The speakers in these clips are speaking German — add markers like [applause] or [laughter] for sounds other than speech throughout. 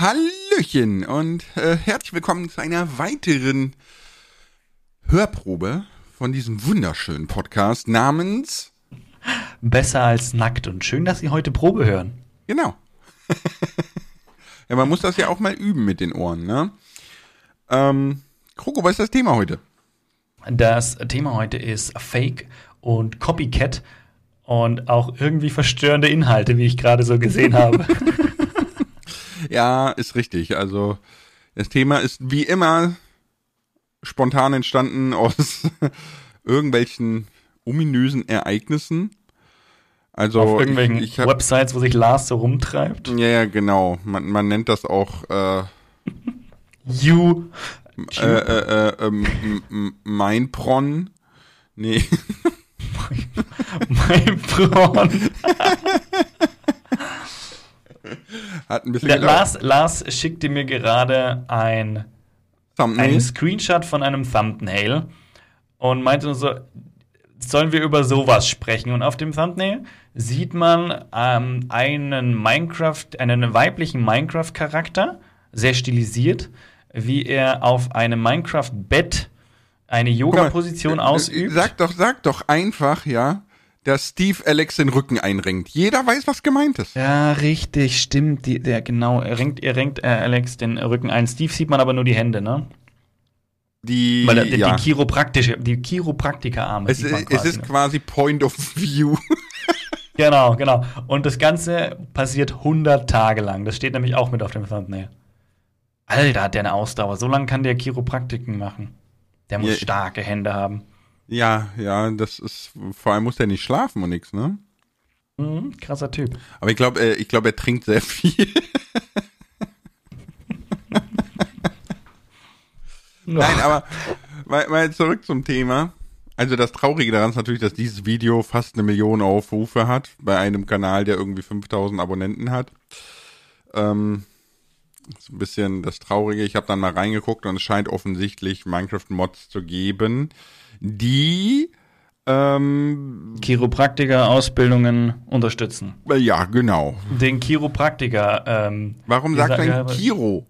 Hallöchen und äh, herzlich willkommen zu einer weiteren Hörprobe von diesem wunderschönen Podcast namens Besser als nackt und schön, dass Sie heute Probe hören. Genau. [laughs] ja, man muss das ja auch mal üben mit den Ohren, ne? Ähm, Kroko, was ist das Thema heute? Das Thema heute ist Fake und Copycat und auch irgendwie verstörende Inhalte, wie ich gerade so gesehen habe. [laughs] Ja, ist richtig. Also das Thema ist wie immer spontan entstanden [laughs] aus irgendwelchen ominösen Ereignissen. Also Auf irgendwelchen ich, ich hab, Websites, wo sich Lars so rumtreibt. Ja, ja, genau. Man, man nennt das auch äh, You. äh, äh, äh, ähm, Meinpron. Nee. [laughs] mein Braun. [laughs] [laughs] Hat ein bisschen Der. Lars, Lars schickte mir gerade ein, Thumbnail. einen Screenshot von einem Thumbnail und meinte nur so, sollen wir über sowas sprechen? Und auf dem Thumbnail sieht man ähm, einen Minecraft, einen weiblichen Minecraft-Charakter, sehr stilisiert, wie er auf einem Minecraft-Bett eine Yoga-Position äh, ausübt. Sag doch, sag doch einfach, ja, dass Steve Alex den Rücken einrenkt. Jeder weiß, was gemeint ist. Ja, richtig, stimmt. Die, der genau, er renkt, er renkt äh, Alex den Rücken ein. Steve sieht man aber nur die Hände, ne? Die, Weil der, ja. die Chiropraktische, die Chiropraktikerarme. es, ist- es quasi ist nur. quasi Point of View. [laughs] Genau, genau. Und das Ganze passiert 100 Tage lang. Das steht nämlich auch mit auf dem Thumbnail. Alter, hat der eine Ausdauer. So lange kann der Chiropraktiken machen. Der muss Ja. starke Hände haben. Ja, ja, das ist, vor allem muss der nicht schlafen und nix, ne? Mhm, krasser Typ. Aber ich glaube, äh, ich glaube, er trinkt sehr viel. Nein, aber mal, mal zurück zum Thema. Also das Traurige daran ist natürlich, dass dieses Video fast eine Million Aufrufe hat bei einem Kanal, der irgendwie 5000 Abonnenten hat. Ähm, ist ein bisschen das Traurige. Ich habe dann mal reingeguckt und es scheint offensichtlich Minecraft-Mods zu geben, die ähm, Chiropraktiker-Ausbildungen unterstützen. äh, ja, genau. Den Chiropraktiker, ähm, Warum sagt man Kiro?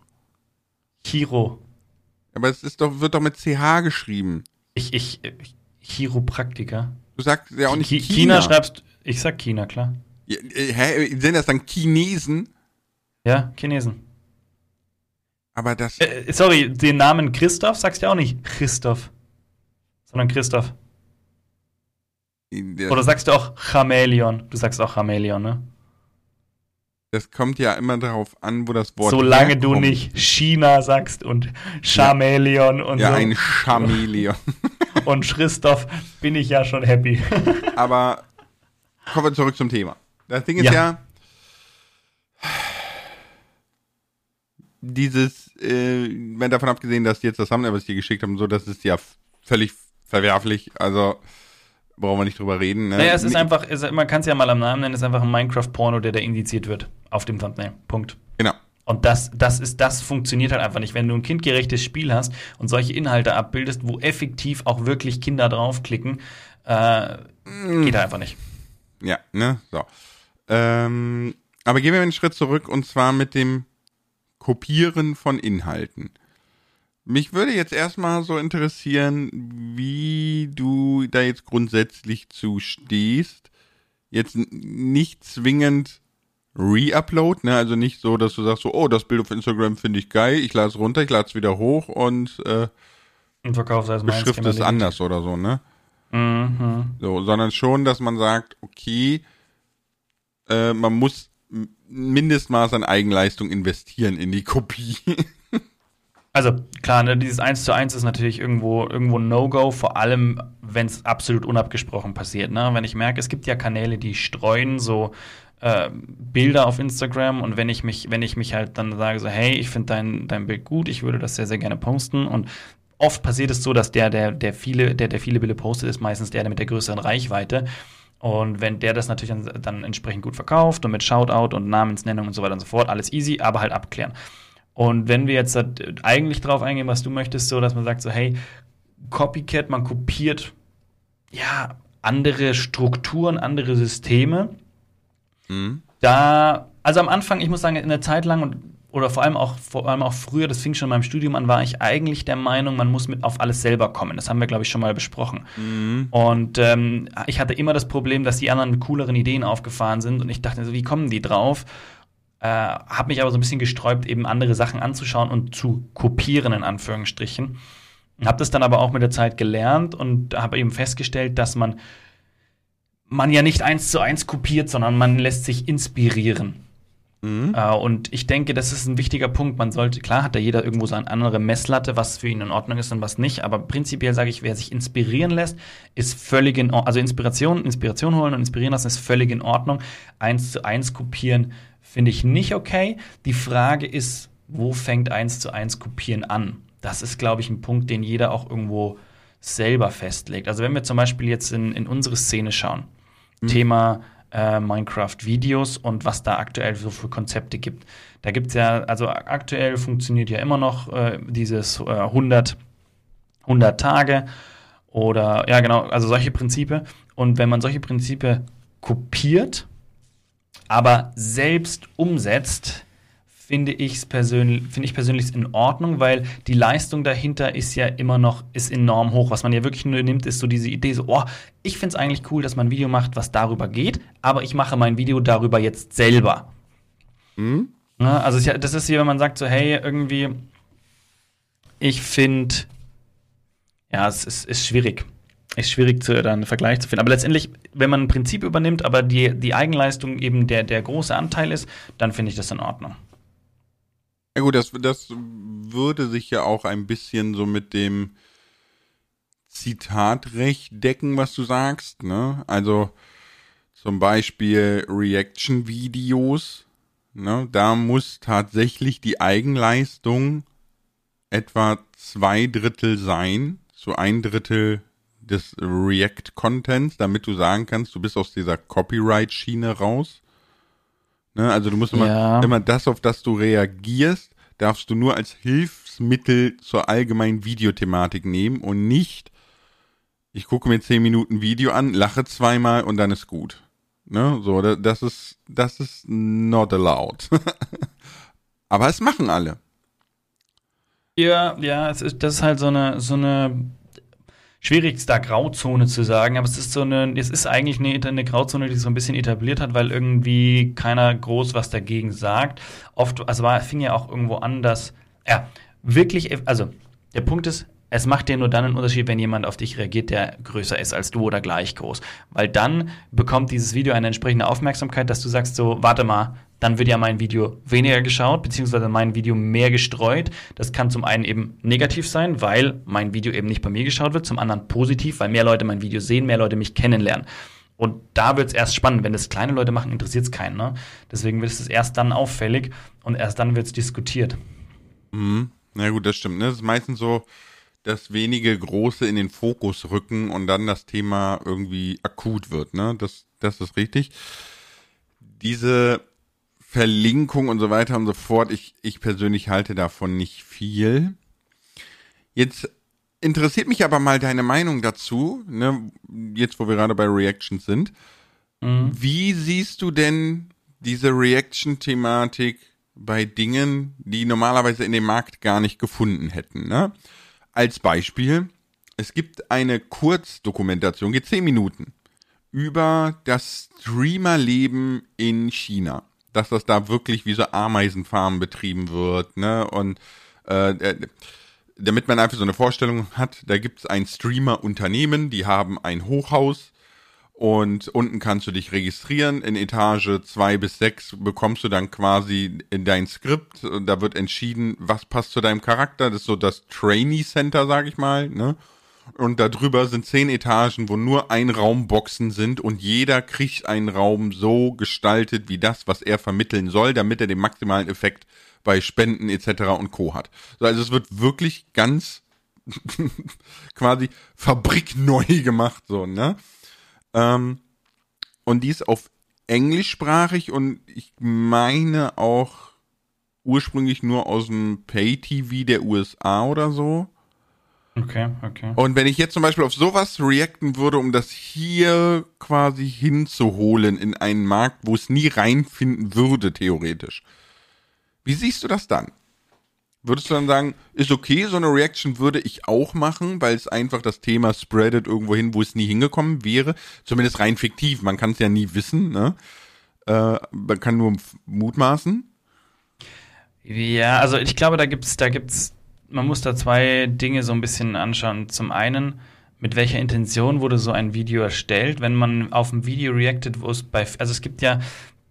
Chiro. Aber es ist doch, wird doch mit CH geschrieben. Ich, ich, ich Chiropraktiker. Du sagst ja auch nicht China. China schreibst Ich sag China, klar. Ja, äh, hä, sind das dann Chinesen? Ja, Chinesen. Aber das. Äh, sorry, den Namen Christoph sagst du ja auch nicht Christoph, sondern Christoph. das, Oder sagst du auch Chameleon? Du sagst auch Chameleon, ne? das kommt ja immer darauf an, wo das Wort. Solange du herkommt. nicht China sagst und Chameleon und Ja, so ein Chameleon. [laughs] und Christoph, bin ich ja schon happy. [laughs] Aber kommen wir zurück zum Thema. Das Ding ist ja, Ja. dieses, äh, wenn davon abgesehen, dass jetzt das Thumbnail, was ich dir geschickt habe, und so, das ist ja völlig verwerflich. Also brauchen wir nicht drüber reden. Ne? naja, es ist Nee, einfach, es, man kann es ja mal am Namen nennen, es ist einfach ein Minecraft-Porno, der da indiziert wird auf dem Thumbnail. Punkt. Genau. Und das, das ist, das funktioniert halt einfach nicht. Wenn du ein kindgerechtes Spiel hast und solche Inhalte abbildest, wo effektiv auch wirklich Kinder draufklicken, äh, geht halt einfach nicht. Ja, ne? So. Ähm, aber gehen wir einen Schritt zurück und zwar mit dem Kopieren von Inhalten. Mich würde jetzt erstmal so interessieren, wie du da jetzt grundsätzlich zu stehst. Jetzt nicht zwingend Re-Upload, ne? Also nicht so, dass du sagst so, oh, das Bild auf Instagram finde ich geil, ich lade es runter, ich lade es wieder hoch und äh, Und verkaufst als beschrift es erledigt. anders oder so, ne? Mhm. So, sondern schon, dass man sagt, okay, äh, man muss Mindestmaß an Eigenleistung investieren in die Kopie. [laughs] Also klar, ne, dieses 1 zu 1 ist natürlich irgendwo, irgendwo ein No-Go, vor allem wenn es absolut unabgesprochen passiert. Ne? Wenn ich merke, es gibt ja Kanäle, die streuen so äh, Bilder auf Instagram und wenn ich mich, wenn ich mich halt dann sage, so, hey, ich finde dein, dein Bild gut, ich würde das sehr, sehr gerne posten und oft passiert es so, dass der, der, der viele, der, der viele Bilder postet, ist meistens der, der mit der größeren Reichweite. Und wenn der das natürlich dann, dann entsprechend gut verkauft und mit Shoutout und Namensnennung und so weiter und so fort, alles easy, aber halt abklären. Und wenn wir jetzt eigentlich drauf eingehen, was du möchtest, so dass man sagt, so, hey, Copycat, man kopiert ja andere Strukturen, andere Systeme. Mhm. Da, also am Anfang, ich muss sagen, in der Zeit lang und oder vor allem auch vor allem auch früher, das fing schon in meinem Studium an, war ich eigentlich der Meinung, man muss mit auf alles selber kommen. Das haben wir, glaube ich, schon mal besprochen. Mhm. Und ähm, ich hatte immer das Problem, dass die anderen mit cooleren Ideen aufgefahren sind und ich dachte so, wie kommen die drauf? Äh, habe mich aber so ein bisschen gesträubt, eben andere Sachen anzuschauen und zu kopieren, in Anführungsstrichen. Habe das dann aber auch mit der Zeit gelernt und habe eben festgestellt, dass man man ja nicht eins zu eins kopiert, sondern man lässt sich inspirieren. Mhm. Äh, und ich denke, das ist ein wichtiger Punkt. Man sollte, klar hat da jeder irgendwo seine andere Messlatte, was für ihn in Ordnung ist und was nicht. Aber prinzipiell sage ich, wer sich inspirieren lässt, ist völlig in Ordnung. Also Inspiration, Inspiration holen und inspirieren lassen ist völlig in Ordnung. Eins zu eins kopieren finde ich nicht okay. Die Frage ist, wo fängt eins zu eins kopieren an? Das ist, glaube ich, ein Punkt, den jeder auch irgendwo selber festlegt. Also wenn wir zum Beispiel jetzt in, in unsere Szene schauen, mhm. Thema äh, Minecraft-Videos und was da aktuell so für Konzepte gibt. Da gibt es ja, also aktuell funktioniert ja immer noch äh, dieses äh, 100, 100 Tage oder ja genau, also solche Prinzipe. Und wenn man solche Prinzipe kopiert, aber selbst umsetzt, finde ich persönlich, finde ich persönlich in Ordnung, weil die Leistung dahinter ist ja immer noch ist enorm hoch. Was man ja wirklich nur nimmt, ist so diese Idee, so, oh, ich finde es eigentlich cool, dass man ein Video macht, was darüber geht, aber ich mache mein Video darüber jetzt selber. Mhm. Ja, also das ist hier, wenn man sagt so, hey, irgendwie, ich finde, ja, es ist, ist schwierig. Ist schwierig, zu, da einen Vergleich zu finden. Aber letztendlich, wenn man ein Prinzip übernimmt, aber die, die Eigenleistung eben der, der große Anteil ist, dann finde ich das in Ordnung. Ja gut, das, das würde sich ja auch ein bisschen so mit dem Zitatrecht decken, was du sagst. Ne? Also zum Beispiel Reaction-Videos. Ne? Da muss tatsächlich die Eigenleistung etwa zwei Drittel sein, so ein Drittel des React-Contents, damit du sagen kannst, du bist aus dieser Copyright-Schiene raus. Ne? Also du musst immer, ja. immer das, auf das du reagierst, darfst du nur als Hilfsmittel zur allgemeinen Videothematik nehmen und nicht, ich gucke mir zehn Minuten Video an, lache zweimal und dann ist gut. Ne? So, das ist, das ist not allowed. [laughs] Aber es machen alle. Ja, ja, es ist, das ist halt so eine, so eine schwierig, da Grauzone zu sagen, aber es ist so eine, es ist eigentlich eine, eine Grauzone, die sich so ein bisschen etabliert hat, weil irgendwie keiner groß was dagegen sagt. Oft, also war, fing ja auch irgendwo an, dass, ja, wirklich, also der Punkt ist, es macht dir nur dann einen Unterschied, wenn jemand auf dich reagiert, der größer ist als du oder gleich groß. Weil dann bekommt dieses Video eine entsprechende Aufmerksamkeit, dass du sagst so, warte mal, dann wird ja mein Video weniger geschaut, beziehungsweise mein Video mehr gestreut. Das kann zum einen eben negativ sein, weil mein Video eben nicht bei mir geschaut wird, zum anderen positiv, weil mehr Leute mein Video sehen, mehr Leute mich kennenlernen. Und da wird es erst spannend. Wenn das kleine Leute machen, interessiert es keinen. Ne? Deswegen wird es erst dann auffällig und erst dann wird es diskutiert. Mhm. Na gut, das stimmt. Ne? Das ist meistens so, dass wenige Große in den Fokus rücken und dann das Thema irgendwie akut wird. Ne? Das, das ist richtig. Diese Verlinkung und so weiter und so fort. Ich, ich persönlich halte davon nicht viel. Jetzt interessiert mich aber mal deine Meinung dazu, ne, jetzt wo wir gerade bei Reactions sind. Mhm. Wie siehst du denn diese Reaction-Thematik bei Dingen, die normalerweise in dem Markt gar nicht gefunden hätten? Ne? Als Beispiel, es gibt eine Kurzdokumentation, geht zehn Minuten, über das Streamerleben in China dass das da wirklich wie so Ameisenfarmen betrieben wird, ne? Und äh, damit man einfach so eine Vorstellung hat, da gibt es ein Streamer-Unternehmen, die haben ein Hochhaus und unten kannst du dich registrieren. In Etage zwei bis sechs bekommst du dann quasi in dein Skript. Da wird entschieden, was passt zu deinem Charakter. Das ist so das Trainee Center, sag ich mal, ne? Und darüber sind zehn Etagen, wo nur Einraumboxen sind und jeder kriegt einen Raum so gestaltet wie das, was er vermitteln soll, damit er den maximalen Effekt bei Spenden etc. und Co. hat. Also es wird wirklich ganz [laughs] quasi fabrikneu gemacht, so, ne? Ähm, und die ist auf englischsprachig und ich meine auch ursprünglich nur aus dem Pay-TV der USA oder so. Okay, okay. Und wenn ich jetzt zum Beispiel auf sowas reacten würde, um das hier quasi hinzuholen in einen Markt, wo es nie reinfinden würde, theoretisch, Wie siehst du das dann? Würdest du dann sagen, ist okay, so eine Reaction würde ich auch machen, weil es einfach das Thema spreadet irgendwo hin, wo es nie hingekommen wäre. Zumindest rein fiktiv. Man kann es ja nie wissen, ne? Äh, man kann nur mutmaßen. Ja, also ich glaube, da gibt's, da gibt's, man muss da zwei Dinge so ein bisschen anschauen. Zum einen, mit welcher Intention wurde so ein Video erstellt? Wenn man auf ein Video reactet, wo es bei, also es gibt ja,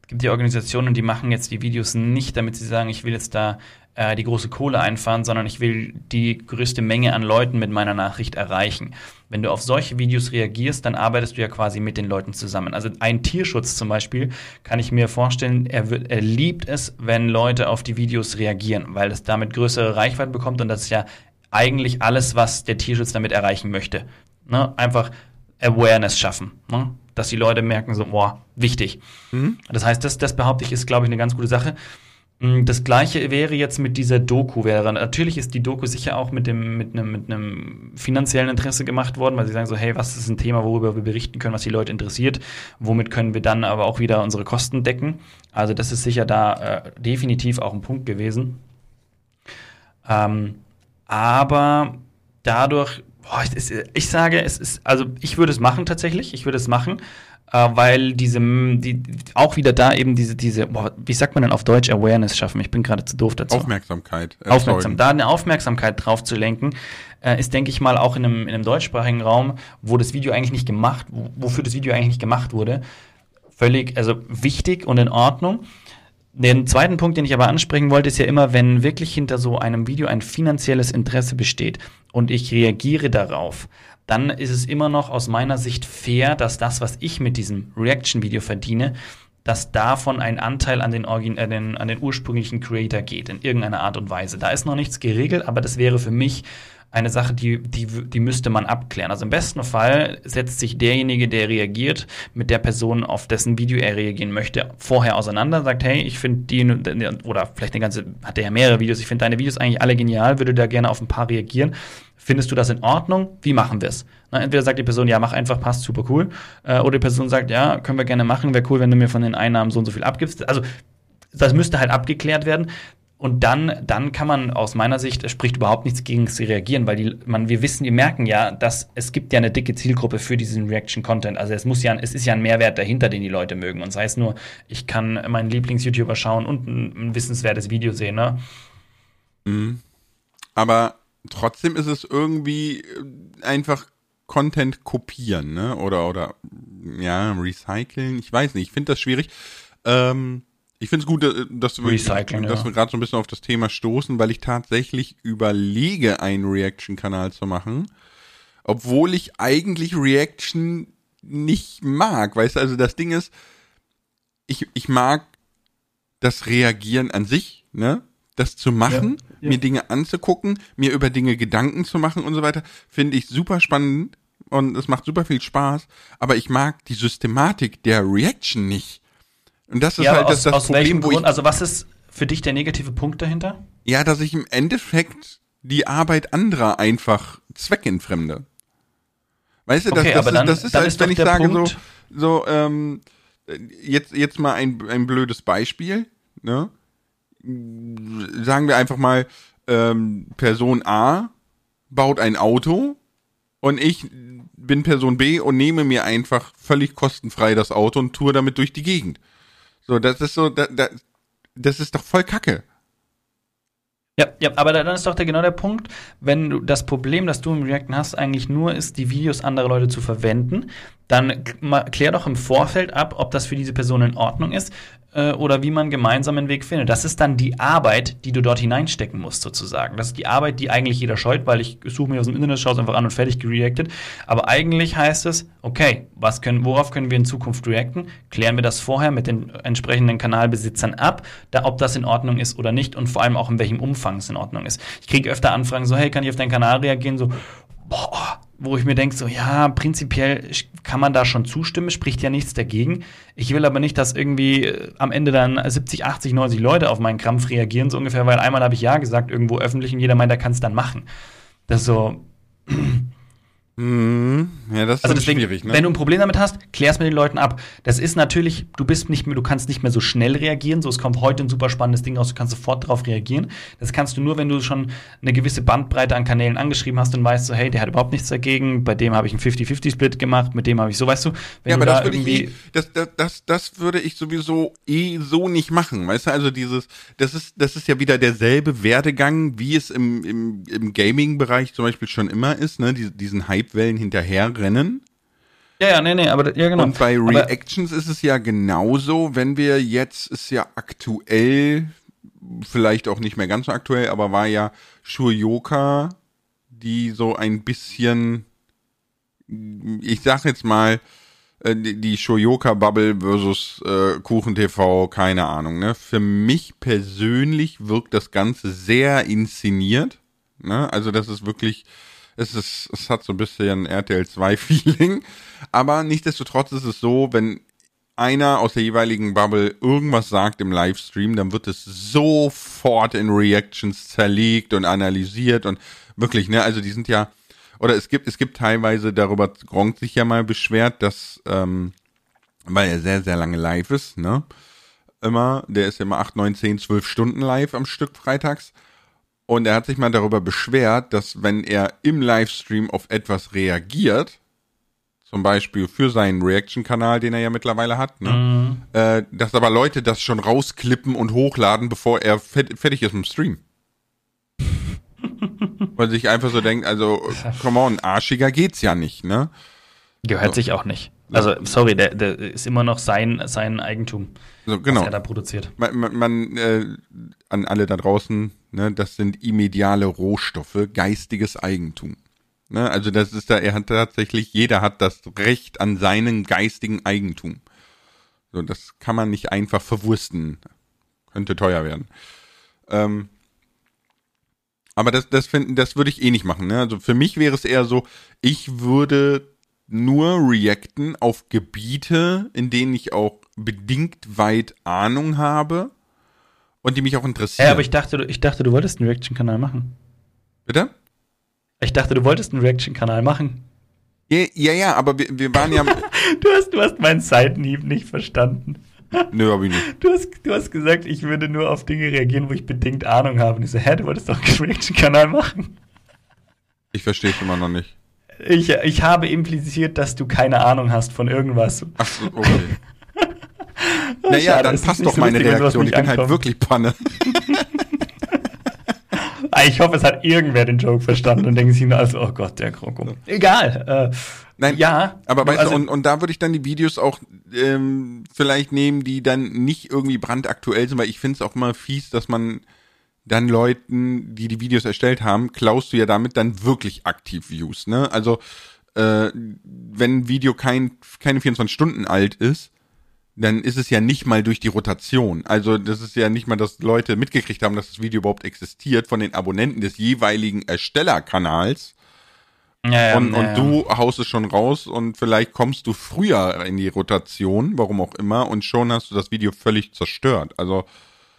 gibt ja Organisationen, die machen jetzt die Videos nicht, damit sie sagen, ich will jetzt da äh, die große Kohle einfahren, sondern ich will die größte Menge an Leuten mit meiner Nachricht erreichen. Wenn du auf solche Videos reagierst, dann arbeitest du ja quasi mit den Leuten zusammen. Also ein Tierschutz zum Beispiel kann ich mir vorstellen, er, wird, er liebt es, wenn Leute auf die Videos reagieren, weil es damit größere Reichweite bekommt und das ist ja eigentlich alles, was der Tierschutz damit erreichen möchte. Ne? Einfach Awareness schaffen. Ne? Dass die Leute merken, so, boah, wichtig. Mhm. Das heißt, das, das behaupte ich, ist, glaube ich, eine ganz gute Sache. Mm, das gleiche wäre jetzt mit dieser Doku. Wäre, natürlich ist die Doku sicher auch mit, dem, mit, einem, mit einem finanziellen Interesse gemacht worden, weil sie sagen so, hey, was ist ein Thema, worüber wir berichten können, was die Leute interessiert, womit können wir dann aber auch wieder unsere Kosten decken. Also das ist sicher da äh, definitiv auch ein Punkt gewesen. Ähm, aber dadurch, boah, ich, ich sage, es ist, also ich würde es machen tatsächlich, ich würde es machen, äh, weil diese, die, auch wieder da eben diese, diese, boah, wie sagt man denn auf Deutsch, Awareness schaffen? Ich bin gerade zu doof dazu. Aufmerksamkeit. Äh, Aufmerksam, da eine Aufmerksamkeit drauf zu lenken, äh, ist, denke ich mal, auch in einem, in einem deutschsprachigen Raum, wo das Video eigentlich nicht gemacht, wofür das Video eigentlich nicht gemacht wurde, völlig, also wichtig und in Ordnung. Den zweiten Punkt, den ich aber ansprechen wollte, ist ja immer, wenn wirklich hinter so einem Video ein finanzielles Interesse besteht und ich reagiere darauf, dann ist es immer noch aus meiner Sicht fair, dass das, was ich mit diesem Reaction-Video verdiene, dass davon ein Anteil an den, Origin äh, den, an den ursprünglichen Creator geht, in irgendeiner Art und Weise. Da ist noch nichts geregelt, aber das wäre für mich eine Sache, die, die, die müsste man abklären. Also im besten Fall setzt sich derjenige, der reagiert, mit der Person, auf dessen Video er reagieren möchte, vorher auseinander, sagt, hey, ich finde die, oder vielleicht eine ganze, hat er ja mehrere Videos, ich finde deine Videos eigentlich alle genial, würde da gerne auf ein paar reagieren. Findest du das in Ordnung? Wie machen wir es? Entweder sagt die Person, ja, mach einfach, passt, super cool. Äh, oder die Person sagt, ja, können wir gerne machen, wäre cool, wenn du mir von den Einnahmen so und so viel abgibst. Also, das müsste halt abgeklärt werden. Und dann, dann kann man aus meiner Sicht, spricht überhaupt nichts gegen sie reagieren, weil die, man, wir wissen, wir merken ja, dass es gibt ja eine dicke Zielgruppe für diesen Reaction-Content. Also es muss ja, es ist ja ein Mehrwert dahinter, den die Leute mögen. Und sei es nur, ich kann meinen Lieblings-YouTuber schauen und ein, ein, wissenswertes Video sehen, ne? Mhm. Aber trotzdem ist es irgendwie äh, einfach Content kopieren, ne? Oder, oder, ja, recyceln. Ich weiß nicht, ich finde das schwierig. Ähm, ich finde es gut, äh, dass wir, dass ja. wir gerade so ein bisschen auf das Thema stoßen, weil ich tatsächlich überlege, einen Reaction-Kanal zu machen, obwohl ich eigentlich Reaction nicht mag. Weißt du, also das Ding ist, ich, ich mag das Reagieren an sich, ne? Das zu machen, ja, ja. mir Dinge anzugucken, mir über Dinge Gedanken zu machen und so weiter, finde ich super spannend und es macht super viel Spaß, aber ich mag die Systematik der Reaction nicht. Und das ist ja, halt aus, das, das aus Problem, wo Grund, ich, Also was ist für dich der negative Punkt dahinter? Ja, dass ich im Endeffekt die Arbeit anderer einfach zweckentfremde. Weißt du, das, okay, das, ist, dann, das ist, als wenn ich sage Punkt. so, so ähm, jetzt, jetzt mal ein, ein blödes Beispiel, ne? Sagen wir einfach mal, ähm, Person A baut ein Auto und ich bin Person B und nehme mir einfach völlig kostenfrei das Auto und tue damit durch die Gegend. So, das ist so, da, da, das ist doch voll Kacke. Ja, ja, aber dann ist doch der, genau der Punkt, wenn du das Problem, das du im Reacten hast, eigentlich nur ist, die Videos anderer Leute zu verwenden, dann klär doch im Vorfeld ab, ob das für diese Person in Ordnung ist äh, oder wie man gemeinsam einen Weg findet. Das ist dann die Arbeit, die du dort hineinstecken musst, sozusagen. Das ist die Arbeit, die eigentlich jeder scheut, weil ich suche mir aus dem Internet, schaue es einfach an und fertig gereactet. Aber eigentlich heißt es, okay, was können, worauf können wir in Zukunft reacten? Klären wir das vorher mit den entsprechenden Kanalbesitzern ab, da, ob das in Ordnung ist oder nicht und vor allem auch in welchem Umfang es in Ordnung ist. Ich kriege öfter Anfragen so, hey, kann ich auf deinen Kanal reagieren? So, boah, wo ich mir denke, so ja, prinzipiell kann man da schon zustimmen, spricht ja nichts dagegen. Ich will aber nicht, dass irgendwie äh, am Ende dann 70, 80, 90 Leute auf meinen Krampf reagieren, so ungefähr, weil einmal habe ich ja gesagt, irgendwo öffentlich und jeder meint, der kann es dann machen. Das ist so. [clears throat] Ja, das ist Also deswegen, schwierig, ne? wenn du ein Problem damit hast, klär's mit den Leuten ab. Das ist natürlich, du bist nicht mehr, du kannst nicht mehr so schnell reagieren. So, es kommt heute ein super spannendes Ding raus, du kannst sofort darauf reagieren. Das kannst du nur, wenn du schon eine gewisse Bandbreite an Kanälen angeschrieben hast und weißt so, hey, der hat überhaupt nichts dagegen, bei dem habe ich einen 50-50-Split gemacht, mit dem habe ich so, weißt du, wenn ja, du aber da das würde ich eh, das, das, das, das würde ich sowieso eh so nicht machen. Weißt du, also dieses, das ist, das ist ja wieder derselbe Werdegang, wie es im, im, im Gaming-Bereich zum Beispiel schon immer ist, ne? Die, diesen Hype-Wellen hinterherrennen. ja, ja, nee, nee, aber ja, genau. Und bei aber, Reactions ist es ja genauso, wenn wir jetzt, ist ja aktuell, vielleicht auch nicht mehr ganz so aktuell, aber war ja Shurioka, die so ein bisschen, ich sag jetzt mal, äh, die Shoyoka-Bubble versus äh, Kuchen TV, keine Ahnung. Ne? Für mich persönlich wirkt das Ganze sehr inszeniert. Ne? Also das ist wirklich, es ist, es hat so ein bisschen RTL 2-Feeling. [laughs] Aber nichtsdestotrotz ist es so, wenn einer aus der jeweiligen Bubble irgendwas sagt im Livestream, dann wird es sofort in Reactions zerlegt und analysiert und wirklich, ne, also die sind ja, oder es gibt, es gibt teilweise, darüber Gronk sich ja mal beschwert, dass, ähm, weil er sehr, sehr lange live ist, ne, immer, der ist ja immer 8, 9, 10, 12 Stunden live am Stück freitags. Und er hat sich mal darüber beschwert, dass wenn er im Livestream auf etwas reagiert, zum Beispiel für seinen Reaction-Kanal, den er ja mittlerweile hat, ne? äh, dass aber Leute das schon rausklippen und hochladen, bevor er fertig ist im Stream. [laughs] Weil sich einfach so denkt, also, come on, arschiger geht's ja nicht, ne? Gehört sich auch nicht. Also, sorry, der, der ist immer noch sein, sein Eigentum, So, genau. was er da produziert. man, man, man äh, an alle da draußen, ne, das sind immediale Rohstoffe, geistiges Eigentum. Ne, also das ist da, er hat tatsächlich, jeder hat das Recht an seinen geistigen Eigentum. So, das kann man nicht einfach verwursten. Könnte teuer werden. Ähm, aber das, das finden, das würde ich eh nicht machen. Ne? Also für mich wäre es eher so, ich würde nur reacten auf Gebiete, in denen ich auch bedingt weit Ahnung habe und die mich auch interessieren. Ja, aber ich dachte, du- ich dachte, du wolltest einen Reaction-Kanal machen. Bitte? Ich dachte, du wolltest einen Reaction-Kanal machen. Ja, ja, ja, aber wir, wir waren ja. [laughs] Du hast, du hast meinen Seitenhieb nicht verstanden. Nö, hab ich nicht. Du hast, du hast gesagt, ich würde nur auf Dinge reagieren, wo ich bedingt Ahnung habe. Und ich so, hä, du wolltest doch einen Reaction-Kanal machen. Ich verstehe es immer noch nicht. Ich, ich habe impliziert, dass du keine Ahnung hast von irgendwas. Ach so, okay. [laughs] naja, Schade, dann passt doch so meine lustig, Reaktion. Ich bin halt ankommt. wirklich Panne. Ah, Ich hoffe, es hat irgendwer den Joke verstanden und denkt sich nur, also, oh Gott, der Kroko. Egal. Äh, Nein, ja. Aber weißt also, du, und, und da würde ich dann die Videos auch ähm, vielleicht nehmen, die dann nicht irgendwie brandaktuell sind, weil ich finde es auch immer fies, dass man dann Leuten, die die Videos erstellt haben, klaust du ja damit dann wirklich aktiv Views, ne? Also äh, wenn ein Video kein, keine 24 Stunden alt ist, dann ist es ja nicht mal durch die Rotation. Also das ist ja nicht mal, dass Leute mitgekriegt haben, dass das Video überhaupt existiert von den Abonnenten des jeweiligen Erstellerkanals. ja, ja, Und, ja, und du haust es schon raus und vielleicht kommst du früher in die Rotation, warum auch immer, und schon hast du das Video völlig zerstört. Also,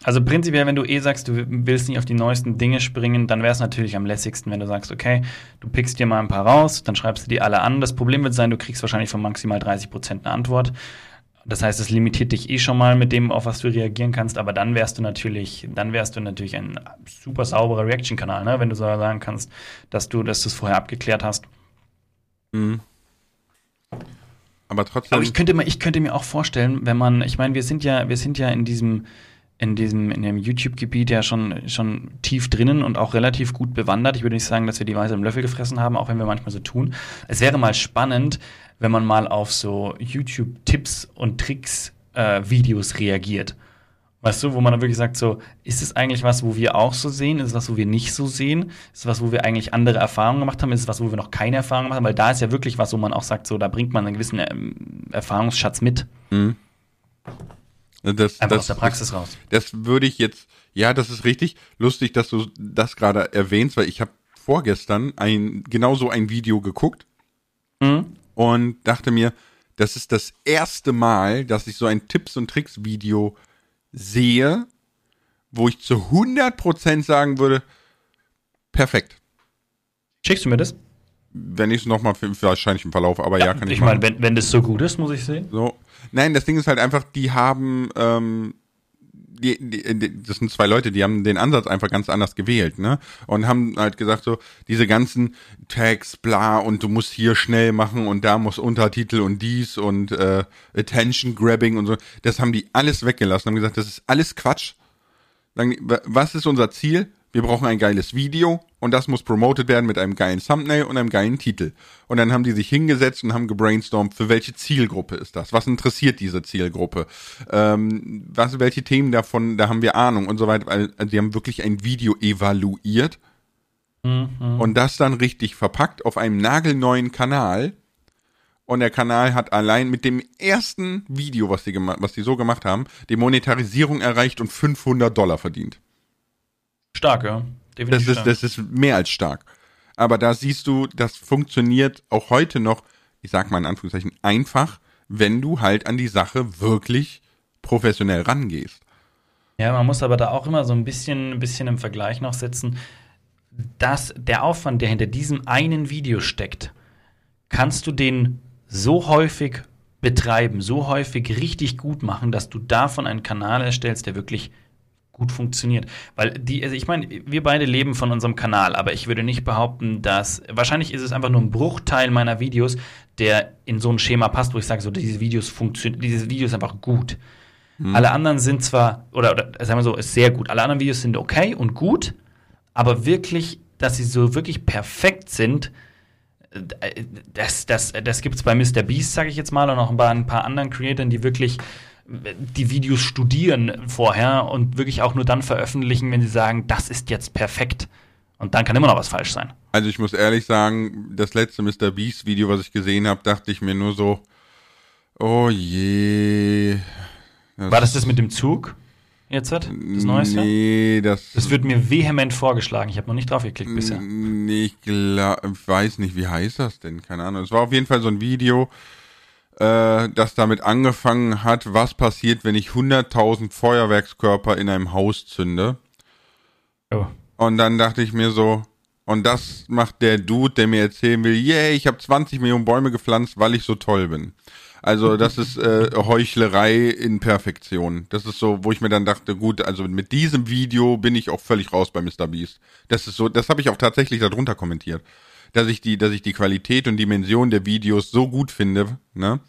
Also prinzipiell, wenn du eh sagst, du willst nicht auf die neuesten Dinge springen, dann wäre es natürlich am lässigsten, wenn du sagst, okay, du pickst dir mal ein paar raus, dann schreibst du die alle an. Das Problem wird sein, du kriegst wahrscheinlich von maximal 30 Prozent eine Antwort. Das heißt, es limitiert dich eh schon mal mit dem, auf was du reagieren kannst, aber dann wärst du natürlich, dann wärst du natürlich ein super sauberer Reaction-Kanal, ne? wenn du so sagen kannst, dass du, dass du es vorher abgeklärt hast. aber trotzdem. Aber ich könnte, mir, ich könnte mir auch vorstellen, wenn man, ich meine, wir sind ja, wir sind ja in diesem, in diesem, in dem YouTube-Gebiet ja schon, schon tief drinnen und auch relativ gut bewandert. Ich würde nicht sagen, dass wir die Weise im Löffel gefressen haben, auch wenn wir manchmal so tun. Es wäre mal spannend, wenn man mal auf so YouTube-Tipps und Tricks-Videos reagiert. Weißt du, wo man dann wirklich sagt, so, ist es eigentlich was, wo wir auch so sehen? Ist es was, wo wir nicht so sehen? Ist es was, wo wir eigentlich andere Erfahrungen gemacht haben? Ist es was, wo wir noch keine Erfahrungen gemacht haben? Weil da ist ja wirklich was, wo man auch sagt, so, da bringt man einen gewissen ähm, Erfahrungsschatz mit. Das, Einfach das, aus der Praxis raus. Das würde ich jetzt, ja, das ist richtig. Lustig, dass du das gerade erwähnst, weil ich habe vorgestern ein genauso ein Video geguckt Mhm. und dachte mir, das ist das erste Mal, dass ich so ein Tipps und Tricks Video sehe, wo ich zu 100% sagen würde, perfekt. Schickst du mir das? wenn ich es nochmal, wahrscheinlich im Verlauf, aber ja, ja kann ich Ich meine, wenn, wenn das so gut ist, muss ich sehen. So. Nein, das Ding ist halt einfach, die haben, ähm, die, die, die, das sind zwei Leute, die haben den Ansatz einfach ganz anders gewählt, ne? Und haben halt gesagt so, diese ganzen Tags, bla, und du musst hier schnell machen und da muss Untertitel und dies und äh, Attention Grabbing und so, das haben die alles weggelassen, haben gesagt, das ist alles Quatsch. Dann, was ist unser Ziel? Wir brauchen ein geiles Video und das muss promoted werden mit einem geilen Thumbnail und einem geilen Titel. Und dann haben die sich hingesetzt und haben gebrainstormt, für welche Zielgruppe ist das? Was interessiert diese Zielgruppe? Ähm, was, welche Themen davon, da haben wir Ahnung und so weiter. Also die haben wirklich ein Video evaluiert mhm. und das dann richtig verpackt auf einem nagelneuen Kanal. Und der Kanal hat allein mit dem ersten Video, was die, was die so gemacht haben, die Monetarisierung erreicht und 500 Dollar verdient. Stark, ja. Definitiv das ist, das ist mehr als stark. Aber da siehst du, das funktioniert auch heute noch, ich sag mal in Anführungszeichen, einfach, wenn du halt an die Sache wirklich professionell rangehst. Ja, man muss aber da auch immer so ein bisschen, ein bisschen im Vergleich noch setzen, dass der Aufwand, der hinter diesem einen Video steckt, kannst du den so häufig betreiben, so häufig richtig gut machen, dass du davon einen Kanal erstellst, der wirklich gut funktioniert. Weil die, also ich meine, wir beide leben von unserem Kanal, aber ich würde nicht behaupten, dass, wahrscheinlich ist es einfach nur ein Bruchteil meiner Videos, der in so ein Schema passt, wo ich sage, so, diese Videos funktionieren, dieses Video ist einfach gut. Hm. Alle anderen sind zwar, oder, oder sagen wir so, ist sehr gut. Alle anderen Videos sind okay und gut, aber wirklich, dass sie so wirklich perfekt sind, das, das, das gibt es bei Mr. Beast, sage ich jetzt mal, und auch bei ein paar anderen Creatoren, die wirklich die Videos studieren vorher und wirklich auch nur dann veröffentlichen, wenn sie sagen, das ist jetzt perfekt. Und dann kann immer noch was falsch sein. Also ich muss ehrlich sagen, das letzte Mr. Beast Video, was ich gesehen habe, dachte ich mir nur so, oh je. Das War das das mit dem Zug? Jetzt das Neueste? Nee, das. Das wird mir vehement vorgeschlagen. Ich habe noch nicht drauf geklickt bisher. Nee, ich glaub, weiß nicht, wie heißt das denn? Keine Ahnung. Es war auf jeden Fall so ein Video, äh, das damit angefangen hat, was passiert, wenn ich 100.000 Feuerwerkskörper in einem Haus zünde. Oh. Und dann dachte ich mir so, und das macht der Dude, der mir erzählen will, yay, ich habe 20 Millionen Bäume gepflanzt, weil ich so toll bin. Also das ist äh, Heuchlerei in Perfektion. Das ist so, wo ich mir dann dachte, gut, also mit diesem Video bin ich auch völlig raus bei Mr. Beast. Das ist so, das habe ich auch tatsächlich darunter kommentiert dass ich die, dass ich die Qualität und Dimension der Videos so gut finde, ne?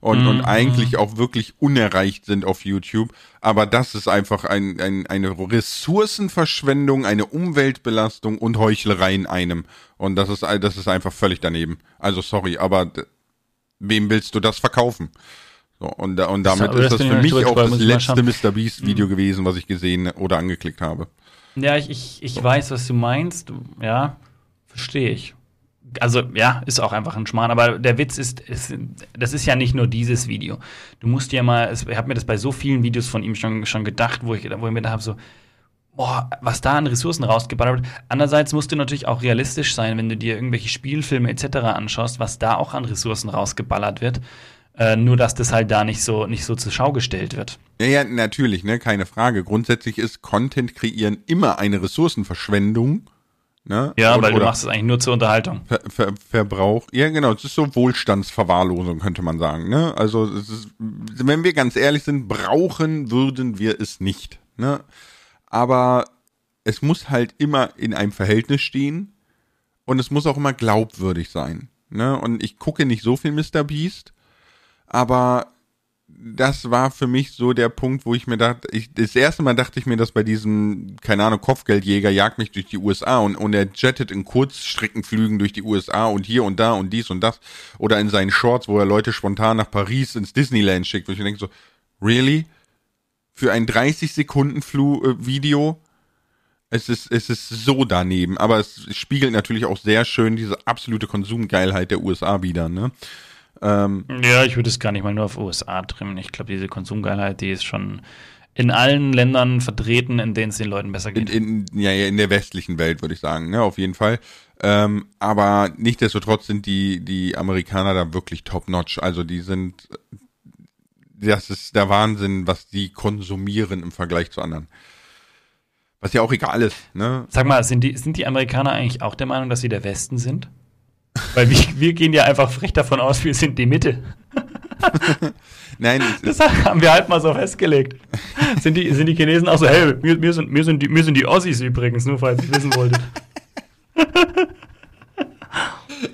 Und, mhm. und eigentlich auch wirklich unerreicht sind auf YouTube. Aber das ist einfach ein, ein, eine Ressourcenverschwendung, eine Umweltbelastung und Heuchlerei in einem. Und das ist, das ist einfach völlig daneben. Also sorry, aber wem willst du das verkaufen? So, und, und damit ist das für mich auch das letzte Mr. Beast Video mhm. gewesen, was ich gesehen oder angeklickt habe. Ja, ich, ich, ich weiß, was du meinst. Ja, verstehe ich also ja, ist auch einfach ein Schmarrn. Aber der Witz ist, ist, das ist ja nicht nur dieses Video. Du musst ja mal, ich habe mir das bei so vielen Videos von ihm schon, schon gedacht, wo ich, wo ich mir da habe so, boah, was da an Ressourcen rausgeballert wird. Andererseits musst du natürlich auch realistisch sein, wenn du dir irgendwelche Spielfilme etc. anschaust, was da auch an Ressourcen rausgeballert wird. Äh, nur dass das halt da nicht so nicht so zur Schau gestellt wird. Ja, ja, natürlich, ne, keine Frage. Grundsätzlich ist Content kreieren immer eine Ressourcenverschwendung Ne? Ja, oder, weil du machst es eigentlich nur zur Unterhaltung. Ver, Ver, Verbrauch. Ja, genau. Es ist so Wohlstandsverwahrlosung, könnte man sagen. Ne? Also, ist, wenn wir ganz ehrlich sind, brauchen würden wir es nicht. Ne? Aber es muss halt immer in einem Verhältnis stehen und es muss auch immer glaubwürdig sein. Ne? Und ich gucke nicht so viel Mr. Beast, aber das war für mich so der Punkt, wo ich mir dachte, ich, das erste Mal dachte ich mir, dass bei diesem, keine Ahnung, Kopfgeldjäger jagt mich durch die USA und, und er jettet in Kurzstreckenflügen durch die USA und hier und da und dies und das oder in seinen Shorts, wo er Leute spontan nach Paris ins Disneyland schickt, wo ich mir denke so, really? Für ein 30 Sekunden Flu äh, Video? Es ist, es ist so daneben, aber es spiegelt natürlich auch sehr schön diese absolute Konsumgeilheit der USA wieder, ne? Ähm, ja, ich würde es gar nicht mal nur auf USA trimmen. Ich glaube, diese Konsumgeilheit, die ist schon in allen Ländern vertreten, in denen es den Leuten besser geht. In, in, ja, in der westlichen Welt, würde ich sagen, ne, auf jeden Fall. Ähm, aber nichtsdestotrotz sind die, die Amerikaner da wirklich top-notch. Also die sind, das ist der Wahnsinn, was die konsumieren im Vergleich zu anderen. Was ja auch egal ist, ne? Sag mal, sind die, sind die Amerikaner eigentlich auch der Meinung, dass sie der Westen sind? Weil wir, wir gehen ja einfach frech davon aus, wir sind die Mitte. [laughs] Nein, Das haben wir halt mal so festgelegt. Sind die, sind die Chinesen auch so, hey, wir, wir, sind, wir, sind die, wir sind die Ossis übrigens, nur falls ihr wissen wolltet. [laughs]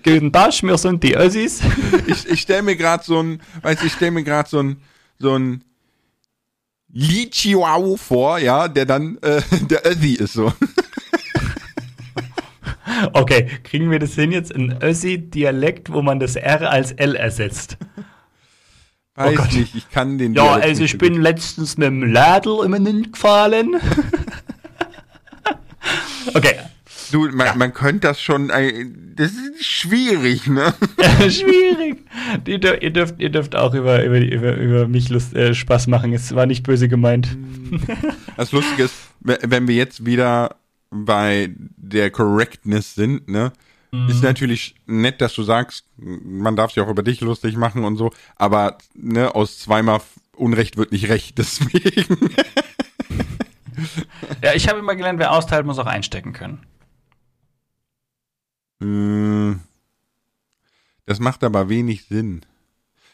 Guten Tag, wir sind die Ossis. ich, ich stelle mir gerade so ein, weißt du, ich stelle mir gerade so ein, so ein Li Chihuahua vor, ja, der dann äh, der Össi ist so. Okay, kriegen wir das hin jetzt? Ein Ossi-Dialekt, wo man das R als L ersetzt. Weiß Gott. nicht, ich kann den Ja, Dialekt also ich bin letztens mit dem Ladel im Mund gefallen. [laughs] okay, Du, man, man könnte das schon, äh, das ist schwierig, ne? [laughs] schwierig. Ihr dürft, ihr dürft, auch über, über, über, über mich Lust, äh, Spaß machen. Es war nicht böse gemeint. Das Lustige ist, we- wenn wir jetzt wieder bei der Correctness sind, ne? Ist natürlich nett, dass du sagst, man darf sich auch über dich lustig machen und so, aber ne, aus zweimal Unrecht wird nicht recht, [laughs] deswegen. Ja, ich habe immer gelernt, wer austeilt, muss auch einstecken können. Äh, Das macht aber wenig Sinn.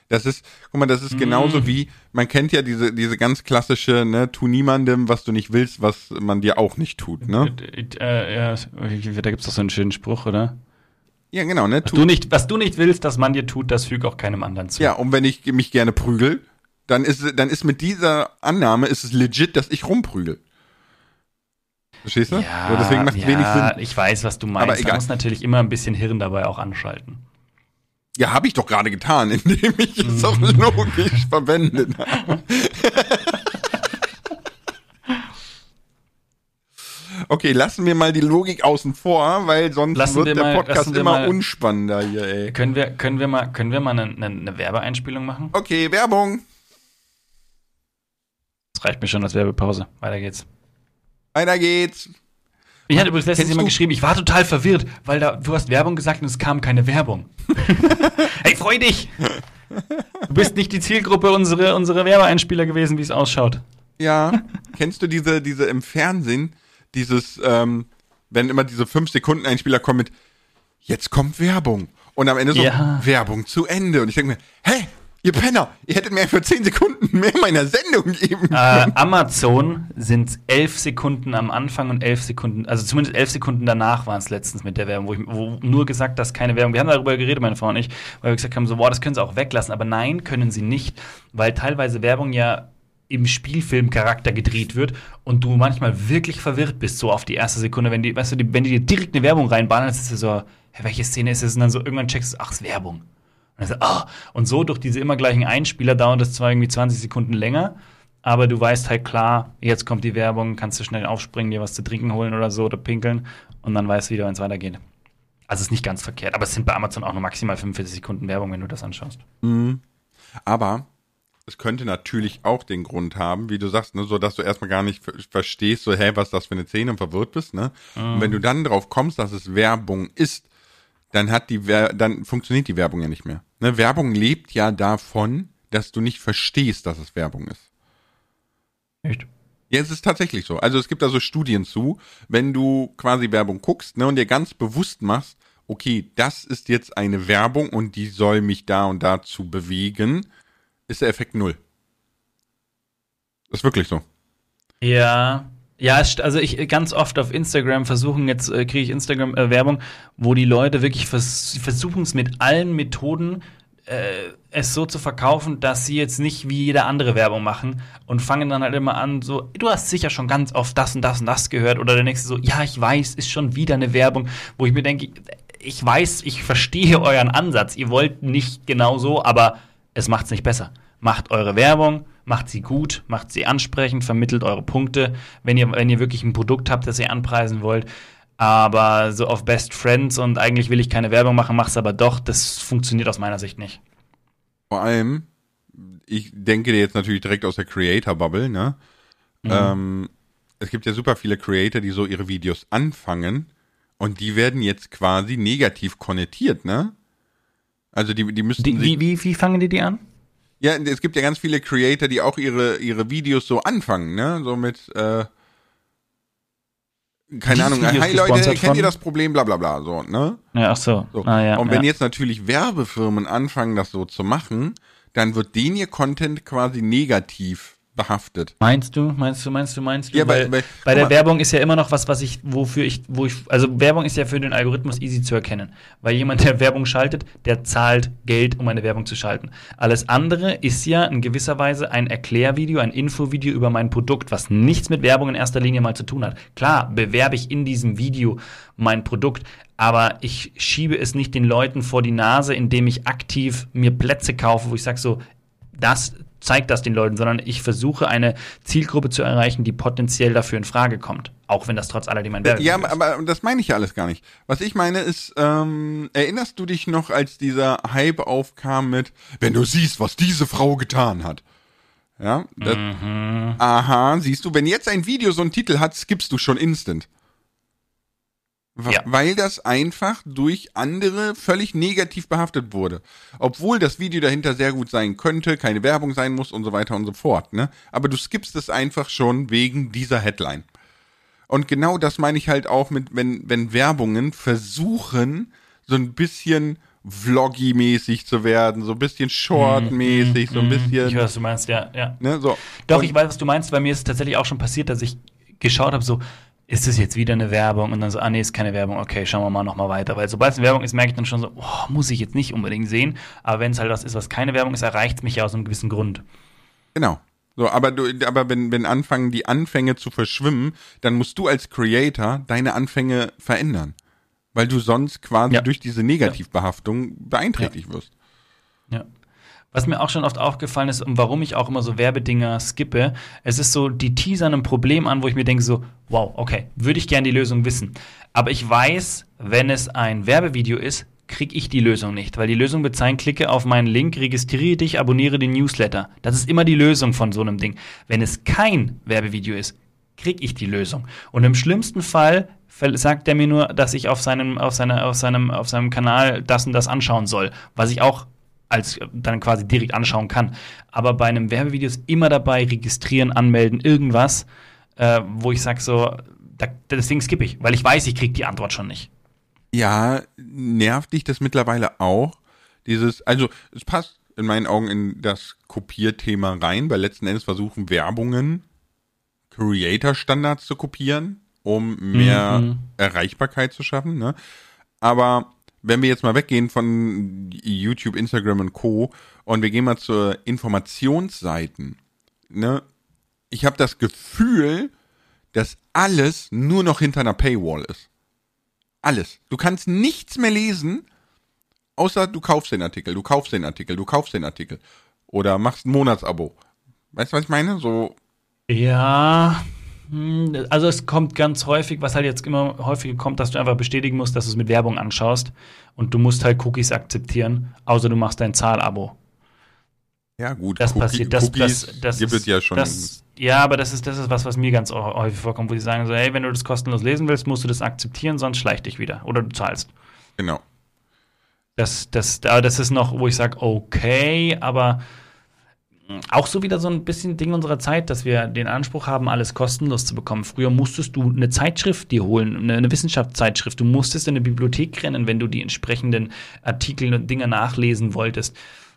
Das ist, guck mal, das ist genauso wie, man kennt ja diese, diese ganz klassische, ne, tu niemandem, was du nicht willst, was man dir auch nicht tut, ne? Äh, äh, ja, da gibt es doch so einen schönen Spruch, oder? Ja, genau, ne? Was Tu, du, nicht, was du nicht willst, dass man dir tut, das füg auch keinem anderen zu. ja, und wenn ich mich gerne prügel, dann ist, dann ist mit dieser Annahme, ist es legit, dass ich rumprügel. Verstehst du? Ja, so, deswegen macht ja, wenig Sinn. ich weiß, was du meinst. Aber Man egal. muss natürlich immer ein bisschen Hirn dabei auch anschalten. Ja, habe ich doch gerade getan, [laughs] indem ich es Mhm. auch logisch verwendet habe. Okay, lassen wir mal die Logik außen vor, weil sonst Lassen wird wir der mal- Podcast wir immer mal- unspannender hier, ey. Können wir, können wir mal, können wir mal eine, eine, eine Werbeeinspielung machen? Okay, Werbung. Das reicht mir schon als Werbepause. Weiter geht's. Weiter geht's. Ich hatte übrigens letztens jemand geschrieben, ich war total verwirrt, weil da, du hast Werbung gesagt und es kam keine Werbung. [laughs] hey, freu dich! Du bist nicht die Zielgruppe unserer, unserer Werbeeinspieler gewesen, wie es ausschaut. Ja, [laughs] kennst du diese, diese im Fernsehen, dieses, ähm, wenn immer diese 5-Sekunden-Einspieler kommen mit, jetzt kommt Werbung. Und am Ende so, Ja. Werbung zu Ende. Und ich denke mir, hä, ihr Penner, ihr hättet mir für 10 Sekunden mehr meiner Sendung geben Äh, können. Amazon sind elf Sekunden am Anfang und elf Sekunden, also zumindest elf Sekunden danach waren es letztens mit der Werbung, wo, ich, wo nur gesagt, dass keine Werbung. Wir haben darüber geredet, meine Frau und ich, weil wir gesagt haben, so, boah, das können sie auch weglassen. Aber nein, können sie nicht, weil teilweise Werbung ja im Spielfilmcharakter gedreht wird und du manchmal wirklich verwirrt bist, so auf die erste Sekunde, wenn die, weißt du, die, wenn die dir direkt eine Werbung reinballern, dann ist es so, hä, welche Szene ist es? Und dann so irgendwann checkst du, ach, es ist Werbung. Und, so, ah. und so durch diese immer gleichen Einspieler dauert es zwar irgendwie 20 Sekunden länger, aber du weißt halt klar, jetzt kommt die Werbung, kannst du schnell aufspringen, dir was zu trinken holen oder so oder pinkeln und dann weißt du wieder, wenn es weitergeht. Also ist nicht ganz verkehrt, aber es sind bei Amazon auch nur maximal 45 Sekunden Werbung, wenn du das anschaust. Aber es könnte natürlich auch den Grund haben, wie du sagst, ne, so dass du erstmal gar nicht ver- verstehst, so, hä, was ist das für eine Szene und verwirrt bist, ne? Und wenn du dann drauf kommst, dass es Werbung ist, dann hat die Wer dann funktioniert die Werbung ja nicht mehr. Ne? Werbung lebt ja davon, dass du nicht verstehst, dass es Werbung ist. Echt? Ja, es ist tatsächlich so. Also es gibt da so Studien zu, wenn du quasi Werbung guckst ne, und dir ganz bewusst machst, okay, das ist jetzt eine Werbung und die soll mich da und dazu bewegen, ist der Effekt null. Ist wirklich so. Ja. Ja, also ich ganz oft auf Instagram versuchen, jetzt äh, kriege ich Instagram-Werbung, wo die Leute wirklich vers versuchen es mit allen Methoden, äh, es so zu verkaufen, dass sie jetzt nicht wie jede andere Werbung machen und fangen dann halt immer an, so, du hast sicher schon ganz oft das und das und das gehört oder der nächste so, ja, ich weiß, ist schon wieder eine Werbung, wo ich mir denke, ich weiß, ich verstehe euren Ansatz, ihr wollt nicht genau so, aber es macht es nicht besser. Macht eure Werbung, macht sie gut, macht sie ansprechend, vermittelt eure Punkte, wenn ihr, wenn ihr wirklich ein Produkt habt, das ihr anpreisen wollt. Aber so auf Best Friends und eigentlich will ich keine Werbung machen, mach's aber doch, das funktioniert aus meiner Sicht nicht. Vor allem, ich denke dir jetzt natürlich direkt aus der Creator-Bubble, ne? Ähm, es gibt ja super viele Creator, die so ihre Videos anfangen und die werden jetzt quasi negativ konnotiert, ne? Also die, die müssten Die, sich wie, wie, wie fangen die die an? Ja, es gibt ja ganz viele Creator, die auch ihre, ihre Videos so anfangen, ne? So mit, äh, keine Ahnung, Video ist hi Leute, kennt ihr das Problem, bla bla bla, so, ne? Ja, ach so. so. Ah, ja, Und wenn ja. jetzt natürlich Werbefirmen anfangen, das so zu machen, dann wird den ihr Content quasi negativ behaftet. Meinst du, meinst du, meinst du, meinst du? Ja, weil- weil, weil- bei der mal. Werbung ist ja immer noch was, was ich, wofür ich, wo ich, also Werbung ist ja für den Algorithmus easy zu erkennen. Weil jemand, der Werbung schaltet, der zahlt Geld, um eine Werbung zu schalten. Alles andere ist ja in gewisser Weise ein Erklärvideo, ein Infovideo über mein Produkt, was nichts mit Werbung in erster Linie mal zu tun hat. Klar, bewerbe ich in diesem Video mein Produkt, aber ich schiebe es nicht den Leuten vor die Nase, indem ich aktiv mir Plätze kaufe, wo ich sage so, das zeigt das den Leuten, sondern ich versuche eine Zielgruppe zu erreichen, die potenziell dafür in Frage kommt. Auch wenn das trotz alledem ein Werbevideo Ja, ist. aber, aber das meine ich ja alles gar nicht. Was ich meine ist, ähm, erinnerst du dich noch, als dieser Hype aufkam mit, wenn du siehst, was diese Frau getan hat? Ja, das, Mhm. aha, siehst du, wenn jetzt ein Video so einen Titel hat, skippst du schon instant. Ja. Weil das einfach durch andere völlig negativ behaftet wurde. Obwohl das Video dahinter sehr gut sein könnte, keine Werbung sein muss und so weiter und so fort, ne? Aber du skippst es einfach schon wegen dieser Headline. Und genau das meine ich halt auch mit, wenn, wenn Werbungen versuchen, so ein bisschen Vloggy-mäßig zu werden, so ein bisschen Short-mäßig, so ein Ich weiß, bisschen, was du meinst, ja, ja. ne, so. Doch, Und- ich weiß, was du meinst, weil mir ist es tatsächlich auch schon passiert, dass ich geschaut habe, so, ist das jetzt wieder eine Werbung? Und dann so, ah nee, ist keine Werbung, okay, schauen wir mal nochmal weiter. Weil sobald es eine Werbung ist, merke ich dann schon so, oh, muss ich jetzt nicht unbedingt sehen. Aber wenn es halt was ist, was keine Werbung ist, erreicht es mich ja aus einem gewissen Grund. Genau. So, aber du, aber wenn, wenn anfangen, die Anfänge zu verschwimmen, dann musst du als Creator deine Anfänge verändern. Weil du sonst quasi Ja. durch diese Negativbehaftung beeinträchtigt wirst. Ja. Was mir auch schon oft aufgefallen ist und warum ich auch immer so Werbedinger skippe, es ist so, die teasern ein Problem an, wo ich mir denke so, wow, okay, würde ich gern die Lösung wissen. Aber ich weiß, wenn es ein Werbevideo ist, kriege ich die Lösung nicht, weil die Lösung sein, klicke auf meinen Link, registriere dich, abonniere den Newsletter. Das ist immer die Lösung von so einem Ding. Wenn es kein Werbevideo ist, kriege ich die Lösung. Und im schlimmsten Fall sagt er mir nur, dass ich auf seinem, auf, seiner, auf, seinem, auf seinem Kanal das und das anschauen soll, was ich auch als äh, dann quasi direkt anschauen kann. Aber bei einem Werbevideo ist immer dabei, registrieren, anmelden, irgendwas, äh, wo ich sage so, da, deswegen skippe ich, weil ich weiß, ich kriege die Antwort schon nicht. Ja, nervt dich das mittlerweile auch? Dieses, also es passt in meinen Augen in das Kopierthema rein, weil letzten Endes versuchen Werbungen Creator-Standards zu kopieren, um mehr Mhm. Erreichbarkeit zu schaffen. Ne? Aber wenn wir jetzt mal weggehen von YouTube, Instagram und Co. und wir gehen mal zu Informationsseiten, ne? ich habe das Gefühl, dass alles nur noch hinter einer Paywall ist. Alles. Du kannst nichts mehr lesen, außer du kaufst den Artikel, du kaufst den Artikel, du kaufst den Artikel. Oder machst ein Monatsabo. Weißt du, was ich meine? So, Ja, also es kommt ganz häufig, was halt jetzt immer häufiger kommt, dass du einfach bestätigen musst, dass du es mit Werbung anschaust und du musst halt Cookies akzeptieren, außer du machst dein Zahlabo. ja gut, Das Cookie- passiert, das, Cookies das, das gibt ist, es ja schon. Das, ja, aber das ist, das ist was, was mir ganz häufig vorkommt, wo sie sagen so, hey, wenn du das kostenlos lesen willst, musst du das akzeptieren, sonst schleich dich wieder. Oder du zahlst. genau. Das, das, aber das ist noch, wo ich sage, okay, aber auch so wieder so ein bisschen Ding unserer Zeit, dass wir den Anspruch haben, alles kostenlos zu bekommen. Früher musstest du eine Zeitschrift dir holen, eine, eine Wissenschaftszeitschrift. Du musstest in eine Bibliothek rennen, wenn du die entsprechenden Artikel und Dinge nachlesen wolltest.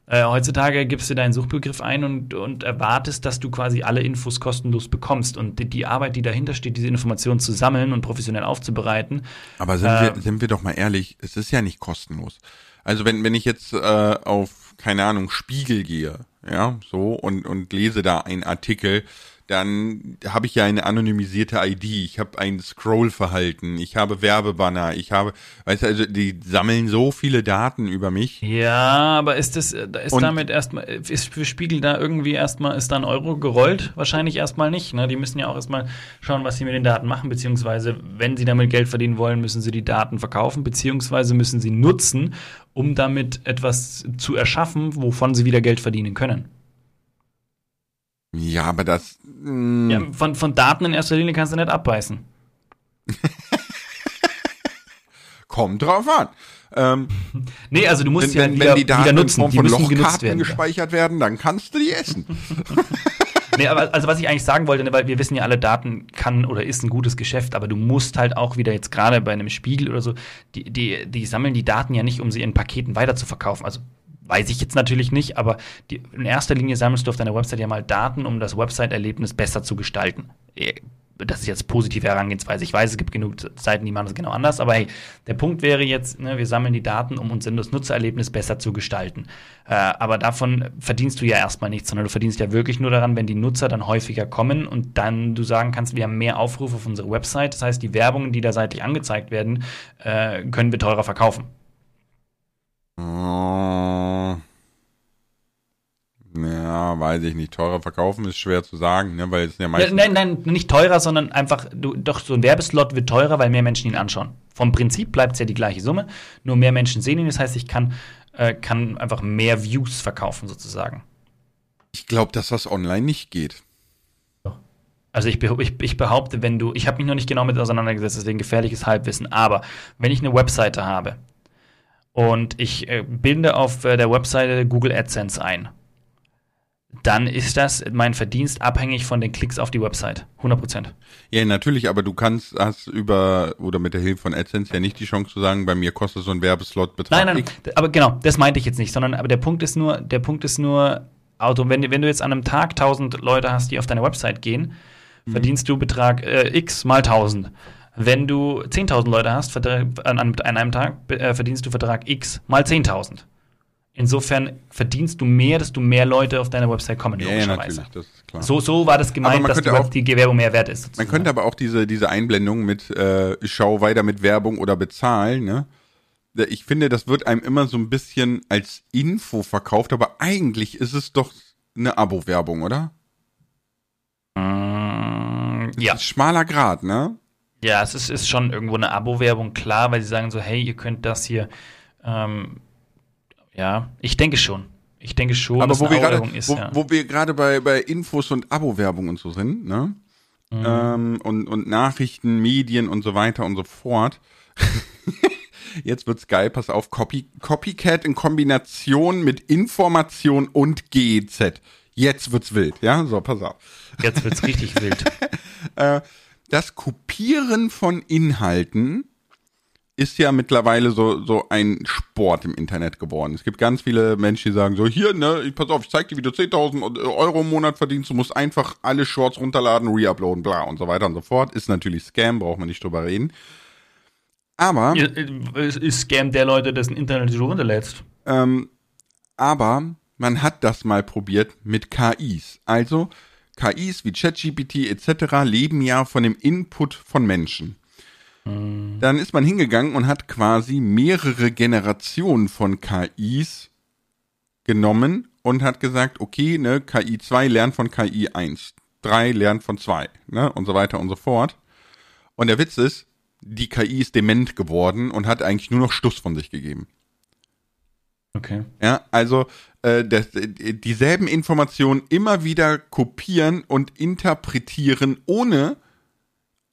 Äh, heutzutage gibst du deinen Suchbegriff ein und, und erwartest, dass du quasi alle Infos kostenlos bekommst. Und die, die Arbeit, die dahinter steht, diese Informationen zu sammeln und professionell aufzubereiten, Aber sind, Ähm. wir, sind wir doch mal ehrlich, es ist ja nicht kostenlos. Also wenn, wenn ich jetzt äh, auf, keine Ahnung, Spiegel gehe, ja, so, und, und lese da einen Artikel, dann habe ich ja eine anonymisierte ID, ich habe ein Scrollverhalten, ich habe Werbebanner, ich habe, weißt du, also die sammeln so viele Daten über mich. Ja, aber ist das, äh, ist Und- damit erstmal, ist für Spiegel da irgendwie erstmal, ist da ein Euro gerollt? Wahrscheinlich erstmal nicht. Ne? Die müssen ja auch erstmal schauen, was sie mit den Daten machen, beziehungsweise, wenn sie damit Geld verdienen wollen, müssen sie die Daten verkaufen, beziehungsweise müssen sie nutzen, um damit etwas zu erschaffen, wovon sie wieder Geld verdienen können. Ja, aber das, mh, Ja, von, von Daten in erster Linie kannst du nicht abbeißen. [laughs] kommt drauf an. Ähm, [laughs] Nee, also du musst wenn, sie wenn, halt wenn wieder, die Daten wieder in nutzen. Form Die von müssen genutzt Lochkarten werden. gespeichert werden, dann kannst du die essen. [laughs] nee, aber also was ich eigentlich sagen wollte, ne, weil wir wissen ja alle, Daten kann oder ist ein gutes Geschäft, aber du musst halt auch wieder jetzt gerade bei einem Spiegel oder so, die, die, die sammeln die Daten ja nicht, um sie in Paketen weiter zu verkaufen. Also weiß ich jetzt natürlich nicht, aber die, in erster Linie sammelst du auf deiner Website ja mal Daten, um das Website-Erlebnis besser zu gestalten. Äh, das ist jetzt positive Herangehensweise. Ich weiß, es gibt genug Seiten, die machen das genau anders, aber hey, der Punkt wäre jetzt, ne, wir sammeln die Daten, um unser Nutzererlebnis besser zu gestalten. Äh, aber davon verdienst du ja erstmal nichts, sondern du verdienst ja wirklich nur daran, wenn die Nutzer dann häufiger kommen und dann du sagen kannst, wir haben mehr Aufrufe auf unserer Website. Das heißt, die Werbungen, die da seitlich angezeigt werden, äh, können wir teurer verkaufen. Oh. Ja, weiß ich nicht. Teurer verkaufen ist schwer zu sagen, ne? weil es ja meistens. nein, nein, nicht teurer, sondern einfach, du, doch so ein Werbeslot wird teurer, weil mehr Menschen ihn anschauen. Vom Prinzip bleibt es ja die gleiche Summe, nur mehr Menschen sehen ihn. Das heißt, ich kann, äh, kann einfach mehr Views verkaufen, sozusagen. Ich glaube, dass das online nicht geht. Also ich, ich, ich, behaupte, wenn du, ich habe mich noch nicht genau mit auseinandergesetzt, deswegen gefährliches Halbwissen, aber wenn ich eine Webseite habe und ich äh, binde auf äh, der Webseite Google AdSense ein dann ist das mein Verdienst abhängig von den Klicks auf die Website. 100 Prozent. Ja, natürlich, aber du kannst, hast über, oder mit der Hilfe von AdSense ja nicht die Chance zu sagen, bei mir kostet so ein Werbeslot Betrag Nein, nein, X. aber genau, das meinte ich jetzt nicht, sondern, aber der Punkt ist nur, der Punkt ist nur, Auto, wenn, wenn du jetzt an einem Tag 1000 Leute hast, die auf deine Website gehen, mhm. verdienst du Betrag äh, X mal 1000. Wenn du 10.000 Leute hast, an, einem Tag äh, verdienst du Vertrag X mal 10.000. Insofern verdienst du mehr, desto mehr Leute auf deine Website kommen, ja, logischerweise. Ja. So, so war das gemeint, dass auch, die Werbung mehr wert ist. Sozusagen. Man könnte aber auch diese, diese Einblendung mit äh, Schau weiter mit Werbung oder bezahlen, ne? Ich finde, das wird einem immer so ein bisschen als Info verkauft, aber eigentlich ist es doch eine Abo-Werbung, oder? Mm, ja. Schmaler Grad, ne? Ja, es ist, ist schon irgendwo eine Abo-Werbung, klar, weil sie sagen so, hey, ihr könnt das hier ähm, ja, ich denke schon. Ich denke schon, Aber wo wir, grade, ist, wo, ja. wo wir gerade bei, bei Infos und Abo-Werbung und so sind, ne? Mhm. Ähm, und, und Nachrichten, Medien und so weiter und so fort. [laughs] Jetzt wird's geil, pass auf, Copy, Copycat in Kombination mit Information und GEZ. Jetzt wird's wild, ja? So, pass auf. Jetzt wird's richtig wild. [laughs] Äh, das Kopieren von Inhalten ist ja mittlerweile so, so ein Sport im Internet geworden. Es gibt ganz viele Menschen, die sagen so, hier, ne, pass auf, ich zeig dir, wie du 10.000 Euro im Monat verdienst, du musst einfach alle Shorts runterladen, reuploaden, bla und so weiter und so fort. Ist natürlich Scam, braucht man nicht drüber reden. Aber. Es ist Scam der Leute, dessen Internet du runterlädst. Ähm, aber man hat das mal probiert mit KIs. Also, KIs wie ChatGPT etc. leben ja von dem Input von Menschen. Mhm. Dann ist man hingegangen und hat quasi mehrere Generationen von KIs genommen und hat gesagt, okay, ne, KI 2 lernt von KI 1, 3 lernt von 2, ne, und so weiter und so fort. Und der Witz ist, die KI ist dement geworden und hat eigentlich nur noch Stuss von sich gegeben. Okay. Ja, also äh, das, dieselben Informationen immer wieder kopieren und interpretieren, ohne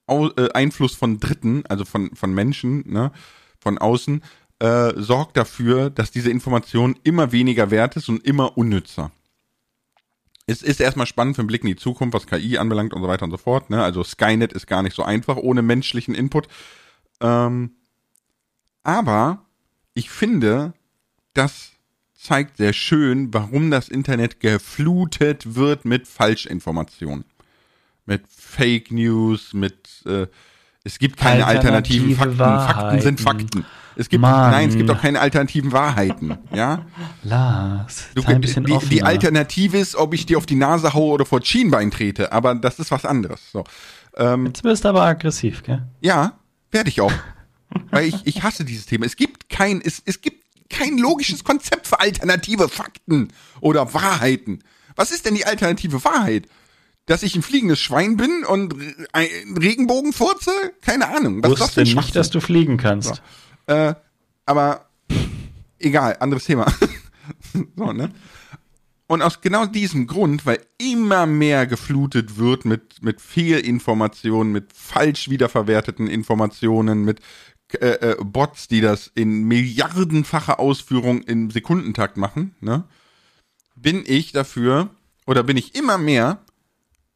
äh, Einfluss von Dritten, also von, von Menschen, ne, von außen, äh, sorgt dafür, dass diese Information immer weniger wert ist und immer unnützer. Es ist erstmal spannend für einen Blick in die Zukunft, was KI anbelangt und so weiter und so fort. Ne? Also Skynet ist gar nicht so einfach ohne menschlichen Input. Ähm, aber ich finde, das zeigt sehr schön, warum das Internet geflutet wird mit Falschinformationen mit Fake News, mit äh, es gibt keine alternativen Fakten. Wahrheiten. Fakten sind Fakten. Es gibt Mann. nein, es gibt auch keine alternativen Wahrheiten, ja? Lars, du, ein bisschen die, die Alternative ist, ob ich dir auf die Nase haue oder vor Schienbein trete, aber das ist was anderes. So. Ähm, Jetzt wirst du aber aggressiv, gell? Ja, werde ich auch. Weil ich, ich hasse dieses Thema. Es gibt kein, es, es gibt kein logisches Konzept für alternative Fakten oder Wahrheiten. Was ist denn die alternative Wahrheit? dass ich ein fliegendes Schwein bin und ein Regenbogen furze? Keine Ahnung. Was Wusste das nicht, dass du fliegen kannst. So. Äh, aber egal, anderes Thema. [laughs] so, ne? Und aus genau diesem Grund, weil immer mehr geflutet wird mit, mit Fehlinformationen, mit falsch wiederverwerteten Informationen, mit äh, äh, Bots, die das in milliardenfacher Ausführung im Sekundentakt machen, ne? bin ich dafür, oder bin ich immer mehr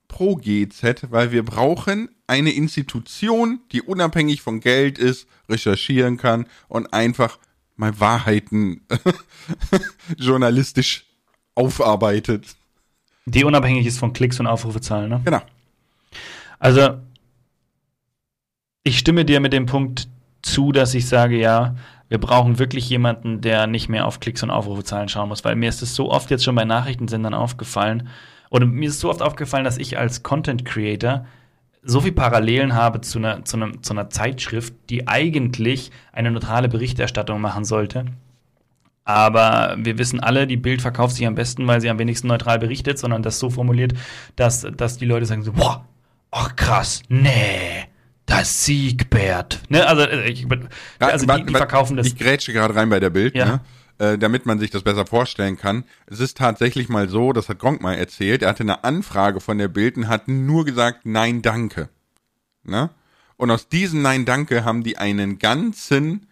pro GZ, weil wir brauchen eine Institution, die unabhängig von Geld ist, recherchieren kann und einfach mal Wahrheiten [laughs] journalistisch aufarbeitet. Die unabhängig ist von Klicks und Aufrufezahlen, ne? Genau. Also, ich stimme dir mit dem Punkt zu, dass ich sage, ja, wir brauchen wirklich jemanden, der nicht mehr auf Klicks und Aufrufezahlen schauen muss, weil mir ist es so oft jetzt schon bei Nachrichtensendern aufgefallen, oder mir ist so oft aufgefallen, dass ich als Content Creator so viel Parallelen habe zu einer, zu, einer, zu einer Zeitschrift, die eigentlich eine neutrale Berichterstattung machen sollte. Aber wir wissen alle, die Bild verkauft sich am besten, weil sie am wenigsten neutral berichtet, sondern das so formuliert, dass, dass die Leute sagen so, boah, ach krass, nee, das Siegbert. Ne? Also, äh, ich, also die, die verkaufen das. Ich grätsche gerade rein bei der Bild, ja. ne? Äh, damit man sich das besser vorstellen kann. Es ist tatsächlich mal so, das hat Gronk mal erzählt, er hatte eine Anfrage von der Bild und hat nur gesagt, nein, danke. Ne? Und aus diesem Nein, danke haben die einen ganzen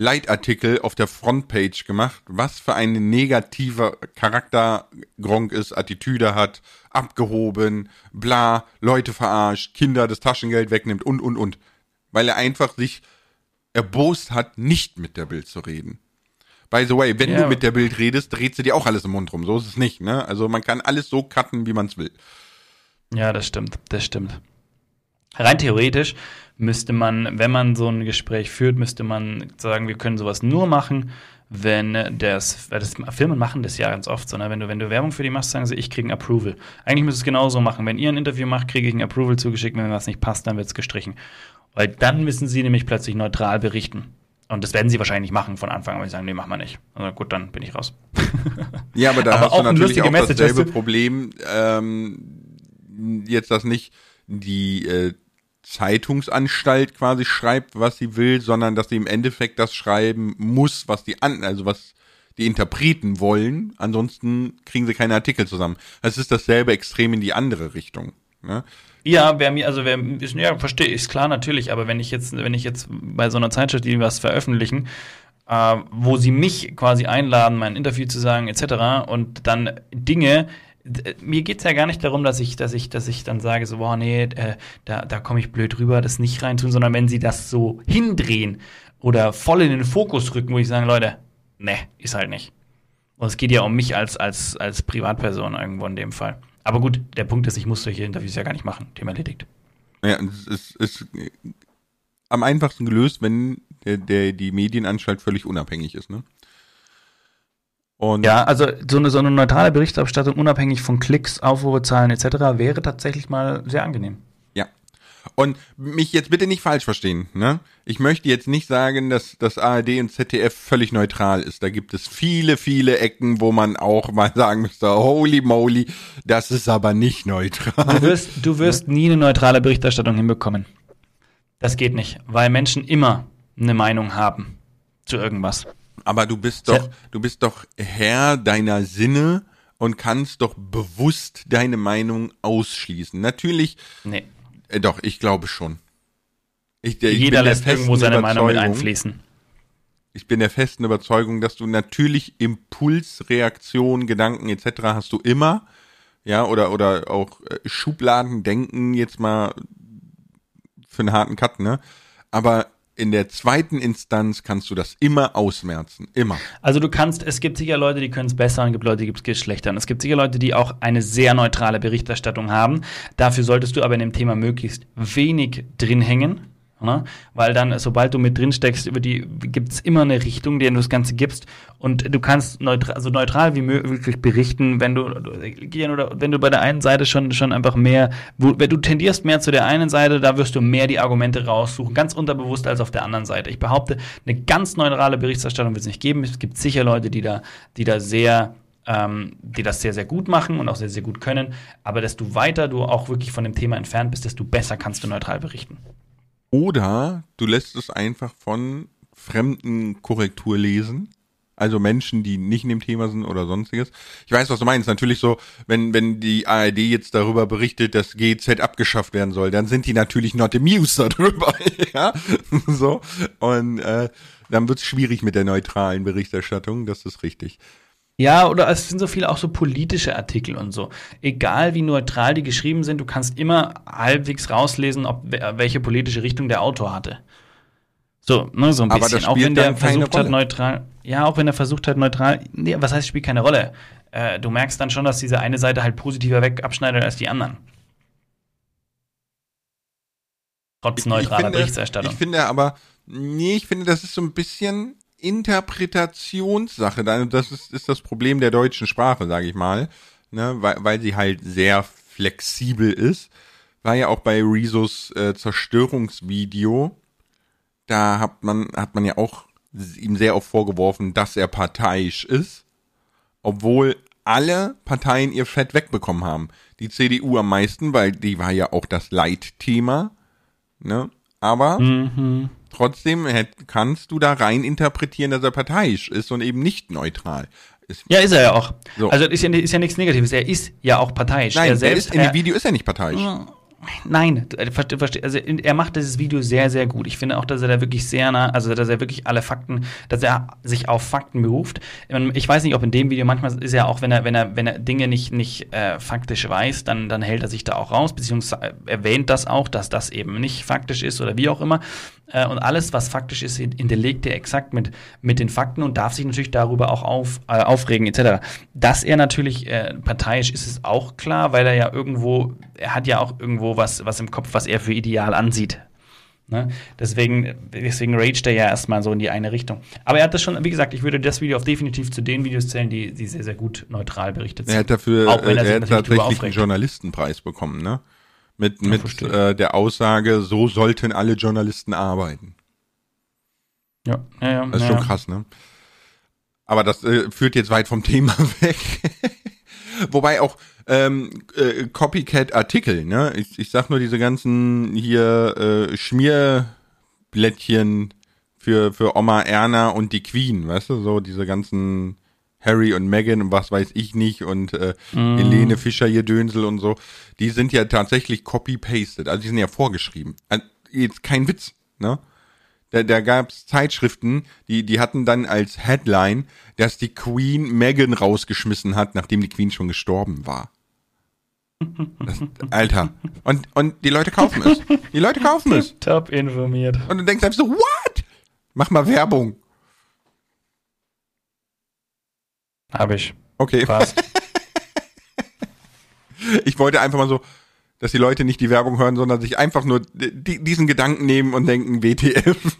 Leitartikel auf der Frontpage gemacht, was für ein negativer Charakter Gronk ist, Attitüde hat, abgehoben, bla, Leute verarscht, Kinder das Taschengeld wegnimmt und, und, und. Weil er einfach sich erbost hat, nicht mit der Bild zu reden. By the way, wenn ja. du mit der Bild redest, dreht sie dir auch alles im Mund rum. So ist es nicht, ne? Also man kann alles so cutten, wie man es will. Ja, das stimmt, das stimmt. Rein theoretisch müsste man, wenn man so ein Gespräch führt, müsste man sagen, wir können sowas nur machen, wenn das, weil das Firmen machen das ja ganz oft so, ne? wenn du, wenn du Werbung für die machst, sagen sie, ich kriege ein Approval. Eigentlich müsste es genauso machen. Wenn ihr ein Interview macht, kriege ich ein Approval zugeschickt, wenn was nicht passt, dann wird es gestrichen. Weil dann müssen sie nämlich plötzlich neutral berichten. Und das werden sie wahrscheinlich machen von Anfang an, weil sie sagen, nee, machen wir nicht. Also gut, dann bin ich raus. ja, aber da [laughs] aber hast du natürlich auch Message, dasselbe Problem, ähm, jetzt das nicht die äh, Zeitungsanstalt quasi schreibt, was sie will, sondern dass sie im Endeffekt das schreiben muss, was die an, also was die Interpreten wollen. Ansonsten kriegen sie keine Artikel zusammen. Es ist dasselbe Extrem in die andere Richtung. Ne? Ja, wer mir, also wer, ja, verstehe ich, ist klar natürlich, aber wenn ich jetzt, wenn ich jetzt bei so einer Zeitschrift, die was veröffentlichen, äh, wo sie mich quasi einladen, mein Interview zu sagen, etc., und dann Dinge, mir geht es ja gar nicht darum, dass ich, dass ich, dass ich dann sage, so, boah, nee, äh, da, da komme ich blöd rüber, das nicht reintun, sondern wenn sie das so hindrehen oder voll in den Fokus rücken, wo ich sage, Leute, ne, ist halt nicht. Und es geht ja um mich als, als, als Privatperson irgendwo in dem Fall. Aber gut, der Punkt ist, ich muss solche Interviews ja gar nicht machen. Thema erledigt. Ja, es ist, ist am einfachsten gelöst, wenn der, der, die Medienanstalt völlig unabhängig ist, ne? Und ja, also so eine, so eine neutrale Berichterstattung, unabhängig von Klicks, Aufrufezahlen etc., wäre tatsächlich mal sehr angenehm. Und mich jetzt bitte nicht falsch verstehen, ne? Ich möchte jetzt nicht sagen, dass das ARD und ZDF völlig neutral ist. Da gibt es viele, viele Ecken, wo man auch mal sagen müsste, holy moly, das ist aber nicht neutral. Du wirst, du wirst nie eine neutrale Berichterstattung hinbekommen. Das geht nicht, weil Menschen immer eine Meinung haben zu irgendwas. Aber du bist doch, du bist doch Herr deiner Sinne und kannst doch bewusst deine Meinung ausschließen. Natürlich. Nee äh, doch, ich glaube schon. Ich, ich Jeder lässt irgendwo seine Meinung mit einfließen. Ich bin der festen Überzeugung, dass du natürlich Impulsreaktionen, Gedanken etc. hast du immer. Ja, oder, oder auch äh, Schubladendenken jetzt mal für einen harten Cut, ne? Aber in der zweiten Instanz kannst du das immer ausmerzen. Immer. Also du kannst, es gibt sicher Leute, die können es besser und es gibt Leute, die es schlechter. Und es gibt sicher Leute, die auch eine sehr neutrale Berichterstattung haben. Dafür solltest du aber in dem Thema möglichst wenig drin hängen. Ne? Weil dann, sobald du mit drin steckst, über die gibt es immer eine Richtung, der du das Ganze gibst. Und du kannst neutral, so neutral wie möglich berichten, wenn du, oder wenn du bei der einen Seite schon, schon einfach mehr, wo, wenn du tendierst mehr zu der einen Seite, da wirst du mehr die Argumente raussuchen, ganz unterbewusst als auf der anderen Seite. Ich behaupte, eine ganz neutrale Berichterstattung wird es nicht geben. Es gibt sicher Leute, die da, die da sehr ähm, die das sehr, sehr gut machen und auch sehr, sehr gut können. Aber desto weiter du auch wirklich von dem Thema entfernt bist, desto besser kannst du neutral berichten. Oder du lässt es einfach von fremden Korrektur lesen. Also Menschen, die nicht in dem Thema sind oder sonstiges. Ich weiß, was du meinst. Natürlich so, wenn, wenn die ARD jetzt darüber berichtet, dass GZ abgeschafft werden soll, dann sind die natürlich not amused [laughs] darüber. ja, so. Und äh, dann wird es schwierig mit der neutralen Berichterstattung. Das ist richtig. Ja, oder es sind so viele auch so politische Artikel und so. Egal wie neutral die geschrieben sind, du kannst immer halbwegs rauslesen, ob welche politische Richtung der Autor hatte. So, ne, so ein Aber bisschen. Auch wenn der versucht hat, neutral. Ja, auch wenn er versucht hat, neutral. Nee, was heißt, spielt keine Rolle? Äh, du merkst dann schon, dass diese eine Seite halt positiver weg abschneidet als die anderen. Trotz neutraler finde, Berichterstattung. Ich finde aber, nee, ich finde, das ist so ein bisschen Interpretationssache. Da- Das ist, ist das Problem der deutschen Sprache, sage ich mal, ne? weil, weil sie halt sehr flexibel ist. War ja auch bei Rezos äh, Zerstörungsvideo, da hat man, hat man ja auch ihm sehr oft vorgeworfen, dass er parteiisch ist, obwohl alle Parteien ihr Fett wegbekommen haben. Die CDU am meisten, weil die war ja auch das Leitthema, ne? Aber Mhm. Trotzdem hätt, kannst du da rein interpretieren, dass er parteiisch ist und eben nicht neutral. Ist, Ja, ist er ja auch. So. Also ist ja, ist ja nichts Negatives. Er ist ja auch parteiisch. nein, er selbst, ist, in dem Video ist er nicht parteiisch. Nein, äh, also er macht dieses Video sehr, sehr gut. Ich finde auch, dass er da wirklich sehr nah, also dass er wirklich alle Fakten, dass er sich auf Fakten beruft. Ähm, Ich weiß nicht, ob in dem Video manchmal ist er auch, wenn er, wenn er, wenn er Dinge nicht, nicht äh, faktisch weiß, dann, dann hält er sich da auch raus, beziehungsweise erwähnt das auch, dass das eben nicht faktisch ist oder wie auch immer. Äh, und alles, was faktisch ist, hinterlegt er exakt mit, mit den Fakten und darf sich natürlich darüber auch auf, äh, aufregen, etc. Dass er natürlich äh, parteiisch ist, ist auch klar, weil er ja irgendwo, er hat ja auch irgendwo was, was im Kopf, was er für ideal ansieht. Ne? Deswegen, deswegen raged er ja erstmal so in die eine Richtung. Aber er hat das schon, wie gesagt, ich würde das Video auch definitiv zu den Videos zählen, die, die sehr, sehr gut neutral berichtet sind. Er hat dafür, Auch wenn er äh, sich er hat tatsächlich einen. Journalistenpreis bekommen, ne? Mit, mit verstehe. äh, der Aussage, so sollten alle Journalisten arbeiten. Ja, ja, ja. Das ist ja. schon krass, ne? Aber das äh, führt jetzt weit vom Thema [laughs] weg. Wobei auch ähm, äh, Copycat-Artikel, ne? Ich, ich sag nur diese ganzen hier äh, Schmierblättchen für, für Oma Erna und die Queen, weißt du? So diese ganzen Harry und Meghan und was weiß ich nicht und äh, Helene Fischer ihr Dönsel und so. Die sind ja tatsächlich copy-pasted, also die sind ja vorgeschrieben. Also, jetzt kein Witz, ne? Da, da gab's Zeitschriften, die, die hatten dann als Headline, dass die Queen Meghan rausgeschmissen hat, nachdem die Queen schon gestorben war. Alter. Und, und die Leute kaufen es. Die Leute kaufen es. [laughs] Top informiert. Und du denkst einfach so, what? Mach mal Werbung. Habe ich. Okay. Passt. [laughs] Ich wollte einfach mal so, dass die Leute nicht die Werbung hören, sondern sich einfach nur di diesen Gedanken nehmen und denken, WTF. [laughs]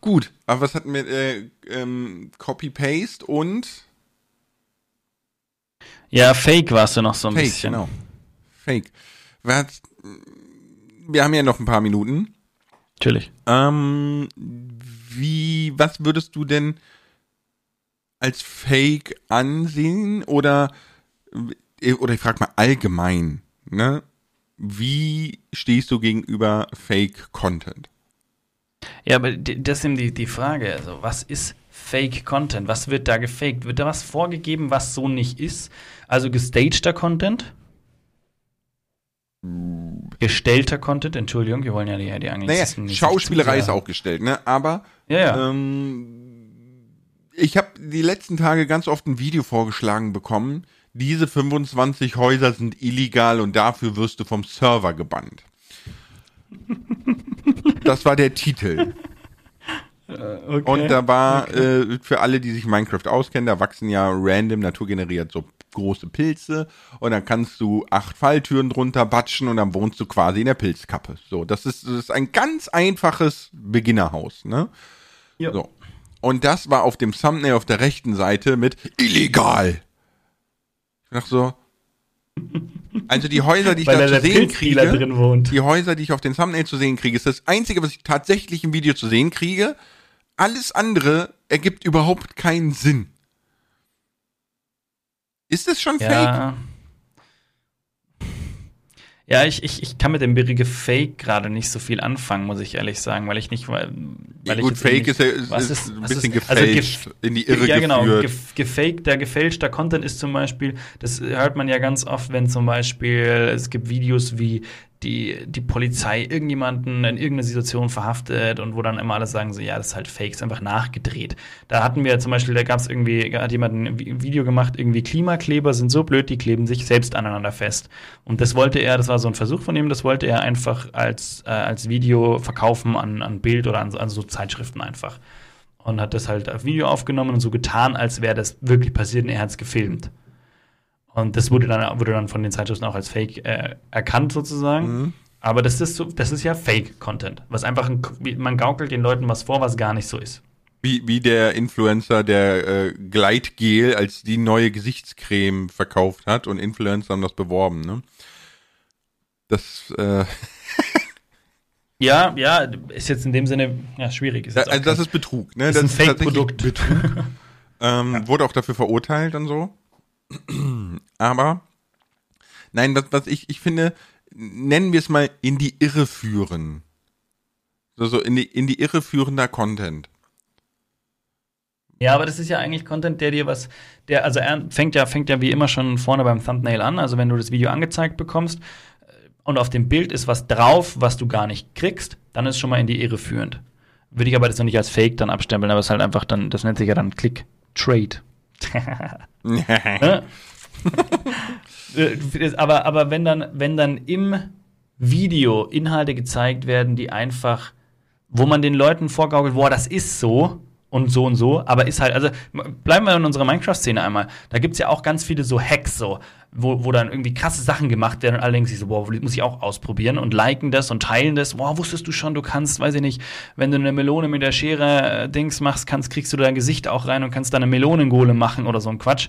Gut, aber was hatten wir? Äh, ähm, Copy-Paste und ja, Fake warst du noch so ein Fake, bisschen. genau. Fake. Was, wir haben ja noch ein paar Minuten. Natürlich. Ähm, wie, was würdest du denn als Fake ansehen oder oder ich frage mal allgemein, ne? Wie stehst du gegenüber Fake Content? Ja, aber das ist eben die, die Frage. Also, was ist Fake Content? Was wird da gefaked? Wird da was vorgegeben, was so nicht ist? Also gestagter Content? Gestellter Content, Entschuldigung, wir wollen ja die, die Naja, Anglizisten nicht Schauspielerei ist auch gestellt, ne? Aber Ja, ja. ähm, ich habe die letzten Tage ganz oft ein Video vorgeschlagen bekommen. Diese 25 Häuser sind illegal und dafür wirst du vom Server gebannt. Das war der Titel. Okay. Und da war äh, für alle, die sich Minecraft auskennen, da wachsen ja random naturgeneriert so große Pilze und dann kannst du acht Falltüren drunter batschen und dann wohnst du quasi in der Pilzkappe. So, das ist, das ist ein ganz einfaches Beginnerhaus, ne? Ja. So. Und das war auf dem Thumbnail auf der rechten Seite mit illegal. Ich dachte so, [laughs] also die Häuser, die ich Weil da da zu sehen kriege, die Häuser, die ich auf den Thumbnail zu sehen kriege, ist das einzige, was ich tatsächlich im Video zu sehen kriege. Alles andere ergibt überhaupt keinen Sinn. Ist es schon fake? Ja. Ja, ich, ich, ich kann mit dem Begriff Fake gerade nicht so viel anfangen, muss ich ehrlich sagen, weil ich nicht, weil, Ja, weil gut, ich Fake nicht- ist ja ist, was ist ein was bisschen ist- also gefälscht, gef- in die Irre ja, genau. Gef gefaked, der gefälschter Content ist zum Beispiel, das hört man ja ganz oft, wenn zum Beispiel es gibt Videos wie die, die Polizei irgendjemanden in irgendeiner Situation verhaftet und wo dann immer alle sagen so, ja, das ist halt Fake, ist einfach nachgedreht. Da hatten wir zum Beispiel, da gab es irgendwie, hat jemand ein Video gemacht, irgendwie Klimakleber sind so blöd, die kleben sich selbst aneinander fest. Und das wollte er, das war so ein Versuch von ihm, das wollte er einfach als, äh, als Video verkaufen an, an Bild oder an, an so Zeitschriften einfach. Und hat das halt auf Video aufgenommen und so getan, als wäre das wirklich passiert und er hat es gefilmt. Und das wurde dann, wurde dann von den Zeitschriften auch als Fake äh, erkannt, sozusagen. Mhm. Aber das ist, so, das ist ja Fake-Content. Was einfach, ein, man gaukelt den Leuten was vor, was gar nicht so ist. Wie, wie der Influencer, der äh, Gleitgel als die neue Gesichtscreme verkauft hat und Influencer haben das beworben, ne? Das, äh Ja, ja, ist jetzt in dem Sinne ja, schwierig. Ist also das ist Betrug, ne? Ist das ein Fake-Produkt. Betrug. [laughs] ähm, ja. Wurde auch dafür verurteilt und so. Aber, nein, was, was ich, ich finde, nennen wir es mal in die Irre führen. So, so in die, in die Irre führender Content. Ja, aber das ist ja eigentlich Content, der dir was, der, also er fängt ja, fängt ja wie immer schon vorne beim Thumbnail an. Also wenn du das Video angezeigt bekommst äh, und auf dem Bild ist was drauf, was du gar nicht kriegst, dann ist schon mal in die Irre führend. Würde ich aber das noch nicht als Fake dann abstempeln, aber es ist halt einfach dann, das nennt sich ja dann Click Trade. [laughs] aber, aber wenn dann, wenn dann im Video Inhalte gezeigt werden, die einfach, wo man den Leuten vorgaukelt, boah, das ist so und so und so, aber ist halt, also bleiben wir in unserer Minecraft-Szene einmal. Da gibt es ja auch ganz viele so Hacks, so, wo, wo dann irgendwie krasse Sachen gemacht werden und alle denken sich so, boah, muss ich auch ausprobieren und liken das und teilen das. Boah, wusstest du schon, du kannst, weiß ich nicht, wenn du eine Melone mit der Schere äh, Dings machst, kannst, kriegst du dein Gesicht auch rein und kannst da eine Melonengole machen oder so ein Quatsch.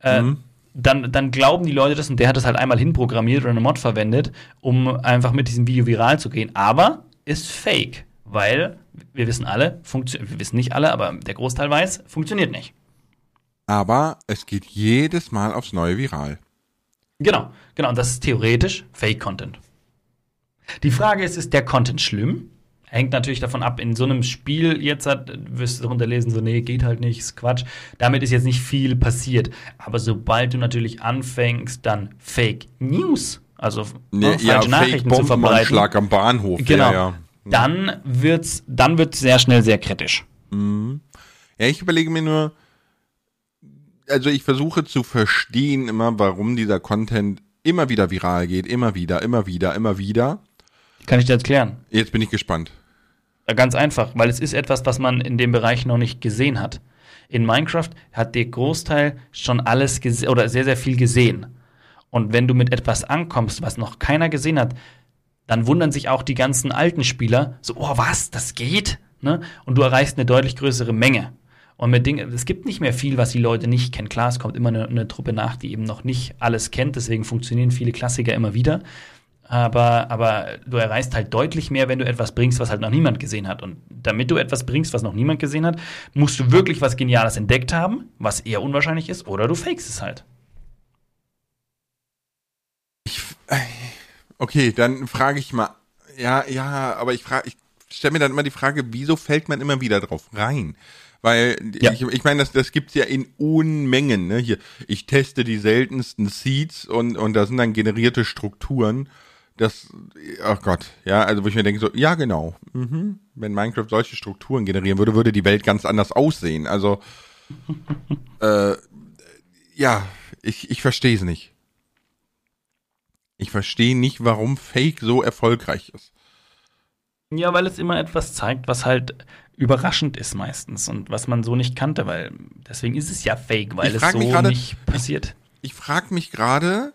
Äh, mhm. dann, dann glauben die Leute das und der hat das halt einmal hinprogrammiert oder eine Mod verwendet, um einfach mit diesem Video viral zu gehen. Aber ist fake, weil wir wissen alle, wir wissen nicht alle, aber der Großteil weiß, funktioniert nicht. Aber es geht jedes Mal aufs neue viral. Genau, genau. Und das ist theoretisch Fake-Content. Die Frage ist, ist der Content schlimm? Hängt natürlich davon ab, in so einem Spiel jetzt hat, wirst du darunter lesen, so, nee, geht halt nicht, ist Quatsch. Damit ist jetzt nicht viel passiert. Aber sobald du natürlich anfängst, dann Fake News, also nee, ne, falsche ja, Nachrichten Fake zu verbreiten. Schlag am Bahnhof. Genau. Ja, ja dann wird's, dann wird's sehr schnell sehr kritisch. Mhm. Ja, ich überlege mir nur, also ich versuche zu verstehen immer, warum dieser Content immer wieder viral geht, immer wieder, immer wieder, immer wieder. Kann ich dir erklären? Jetzt bin ich gespannt. Ganz einfach, weil es ist etwas, was man in dem Bereich noch nicht gesehen hat. In Minecraft hat der Großteil schon alles gesehen oder sehr, sehr viel gesehen. Und wenn du mit etwas ankommst, was noch keiner gesehen hat, dann wundern sich auch die ganzen alten Spieler so, oh was, das geht? Ne? Und du erreichst eine deutlich größere Menge. Und mit Dingen, es gibt nicht mehr viel, was die Leute nicht kennen. Klar, es kommt immer eine, eine Truppe nach, die eben noch nicht alles kennt, deswegen funktionieren viele Klassiker immer wieder. Aber, aber du erreichst halt deutlich mehr, wenn du etwas bringst, was halt noch niemand gesehen hat. Und damit du etwas bringst, was noch niemand gesehen hat, musst du wirklich was Geniales entdeckt haben, was eher unwahrscheinlich ist, oder du fakest es halt. Ich, äh, Okay, dann frage ich mal. Ja, ja, aber ich frage, ich stelle mir dann immer die Frage, wieso fällt man immer wieder drauf rein? Weil ja. ich, ich meine, das, das gibt's ja in Unmengen. Ne? Hier, ich teste die seltensten Seeds und, und da sind dann generierte Strukturen. Das, ach Gott, ja, also wo ich mir denke, so, ja, genau. Mhm. Wenn Minecraft solche Strukturen generieren würde, würde die Welt ganz anders aussehen. Also, [laughs] äh, ja, ich, ich verstehe es nicht. Ich verstehe nicht, warum Fake so erfolgreich ist. Ja, weil es immer etwas zeigt, was halt überraschend ist meistens und was man so nicht kannte, weil deswegen ist es ja Fake, weil es so grade, nicht passiert. Ich, ich frage mich gerade,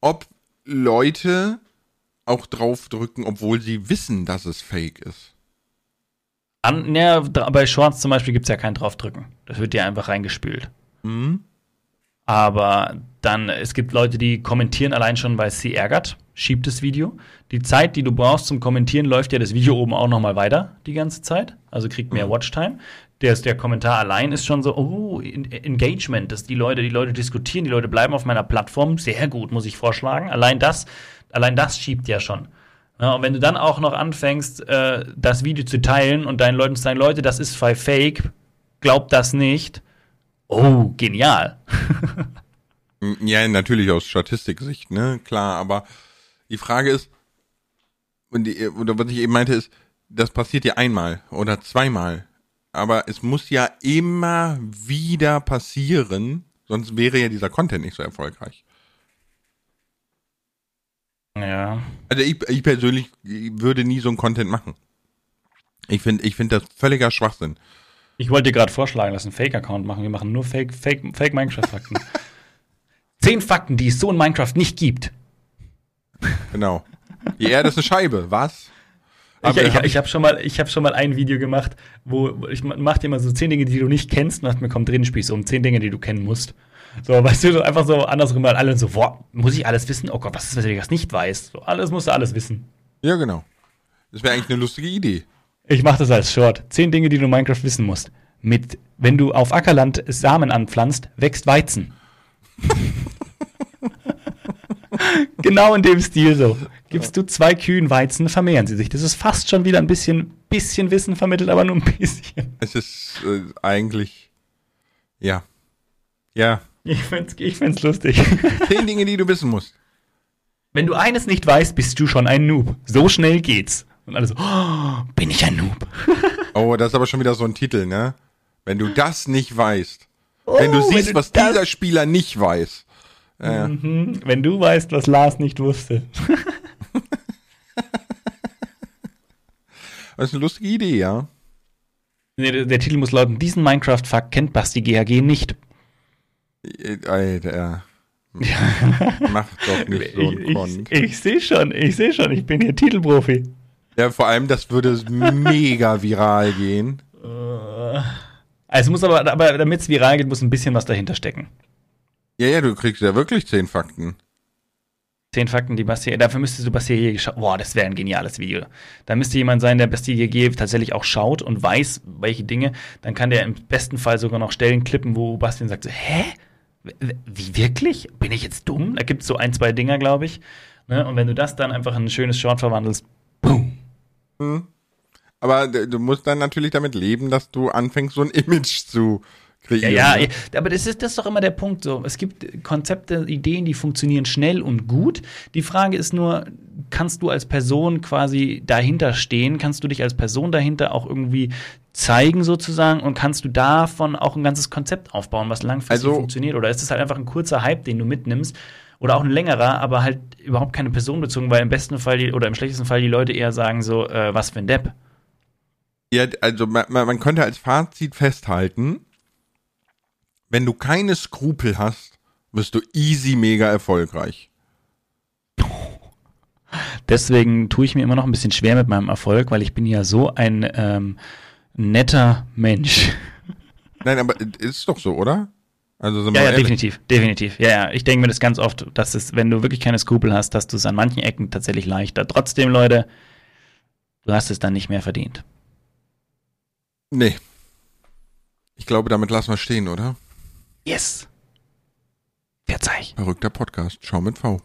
ob Leute auch draufdrücken, obwohl sie wissen, dass es Fake ist. An, ja, bei Shorts zum Beispiel gibt es ja kein Draufdrücken. Das wird ja einfach reingespült. Mhm. Aber dann, es gibt Leute, die kommentieren allein schon, weil es sie ärgert, schiebt das Video. Die Zeit, die du brauchst zum Kommentieren, läuft ja das Video oben auch nochmal weiter die ganze Zeit. Also kriegt mehr mhm. Watchtime. Der, der Kommentar allein ist schon so, oh, Engagement, dass die Leute, die Leute diskutieren, die Leute bleiben auf meiner Plattform. Sehr gut, muss ich vorschlagen. Allein das, allein das schiebt ja schon. Ja, und wenn du dann auch noch anfängst, äh, das Video zu teilen und deinen Leuten zu sagen, Leute, das ist fake, glaubt das nicht, Oh, genial. ja, natürlich aus Statistiksicht, ne? Klar, aber die Frage ist, und, die, oder was ich eben meinte ist, das passiert ja einmal oder zweimal. Aber es muss ja immer wieder passieren, sonst wäre ja dieser Content nicht so erfolgreich. Ja. Also ich, ich persönlich würde nie so einen Content machen. Ich finde ich finde das völliger Schwachsinn. Ich wollte dir gerade vorschlagen, lass einen Fake-Account machen. Wir machen nur Fake, Fake, Fake Minecraft-Fakten. [laughs] Zehn Fakten, die es so in Minecraft nicht gibt. Genau. Die Erde ist eine Scheibe, was? ich ich, ich habe schon, mal, ich hab schon mal ein Video gemacht, wo ich mach dir mal so zehn Dinge, die du nicht kennst, und hast mir kommt drin Spiel um zehn Dinge, die du kennen musst. So, weißt du, einfach so andersrum, weil alle so, boah, muss ich alles wissen? Oh Gott, was ist, wenn ich das nicht weiß? So, alles musst du alles wissen. Ja, genau. Das wäre eigentlich eine lustige Idee. Ich mache das als Short. Zehn Dinge, die du in Minecraft wissen musst. Mit, wenn du auf Ackerland Samen anpflanzt, wächst Weizen. [laughs] genau in dem Stil so. Gibst du zwei Kühen Weizen, vermehren sie sich. Das ist fast schon wieder ein bisschen, bisschen Wissen vermittelt, aber nur ein bisschen. Es ist äh, eigentlich, ja. Ja. Ich find's, ich find's lustig. [laughs] Zehn Dinge, die du wissen musst. Wenn du eines nicht weißt, bist du schon ein Noob. So schnell geht's. Und alle so, oh, bin ich ein Noob. [laughs] oh, das ist aber schon wieder so ein Titel, ne? Wenn du das nicht weißt. Oh, wenn du siehst, wenn du was dieser Spieler nicht weiß. Äh. Mhm. Wenn du weißt, was Lars nicht wusste. [laughs] das ist eine lustige Idee, ja. Nee, der, der Titel muss lauten, diesen Minecraft-Fuck kennt Basti GHG nicht. Alter. Ja. [laughs] Mach doch nicht so ein Kont. Ich, ich, ich sehe schon, ich sehe schon, ich bin hier Titelprofi. Ja, vor allem, das würde mega viral gehen. Also muss aber, aber damit es viral geht, muss ein bisschen was dahinter stecken. Ja, ja, du kriegst ja wirklich zehn Fakten. Zehn Fakten, die Basti, dafür müsstest du Basti GG schauen. Boah, das wäre ein geniales Video. Da müsste jemand sein, der Basti GG tatsächlich auch schaut und weiß, welche Dinge. Dann kann der im besten Fall sogar noch Stellen klippen, wo Bastian sagt so, hä? Wie wirklich? Bin ich jetzt dumm? Da gibt es so ein, zwei Dinger, glaube ich. Ne? Und wenn du das dann einfach in ein schönes Short verwandelst, hm. Aber du musst dann natürlich damit leben, dass du anfängst, so ein [laughs] Image zu kreieren. Ja, ja, ne? aber das ist, das ist doch immer der Punkt so. Es gibt Konzepte, Ideen, die funktionieren schnell und gut. Die Frage ist nur, kannst du als Person quasi dahinter stehen? Kannst du dich als Person dahinter auch irgendwie zeigen sozusagen und kannst du davon auch ein ganzes Konzept aufbauen, was langfristig also, funktioniert? Oder ist es halt einfach ein kurzer Hype, den du mitnimmst? Oder auch ein längerer, aber halt überhaupt keine Person bezogen, weil im besten Fall die, oder im schlechtesten Fall die Leute eher sagen so, äh, was für ein Depp. Ja, also man, man könnte als Fazit festhalten, wenn du keine Skrupel hast, wirst du easy mega erfolgreich. [laughs] Deswegen tue ich mir immer noch ein bisschen schwer mit meinem Erfolg, weil ich bin ja so ein ähm, netter Mensch. Nein, aber ist doch so, oder? Also ja, ja, definitiv, definitiv. Ja, ja, ich denke mir das ganz oft, dass es, wenn du wirklich keine Skrupel hast, dass du es an manchen Ecken tatsächlich leichter. Trotzdem, Leute, du hast es dann nicht mehr verdient. Nee. Ich glaube, damit lassen wir stehen, oder? Yes. Verzeih. Verrückter Podcast. Schau mit V.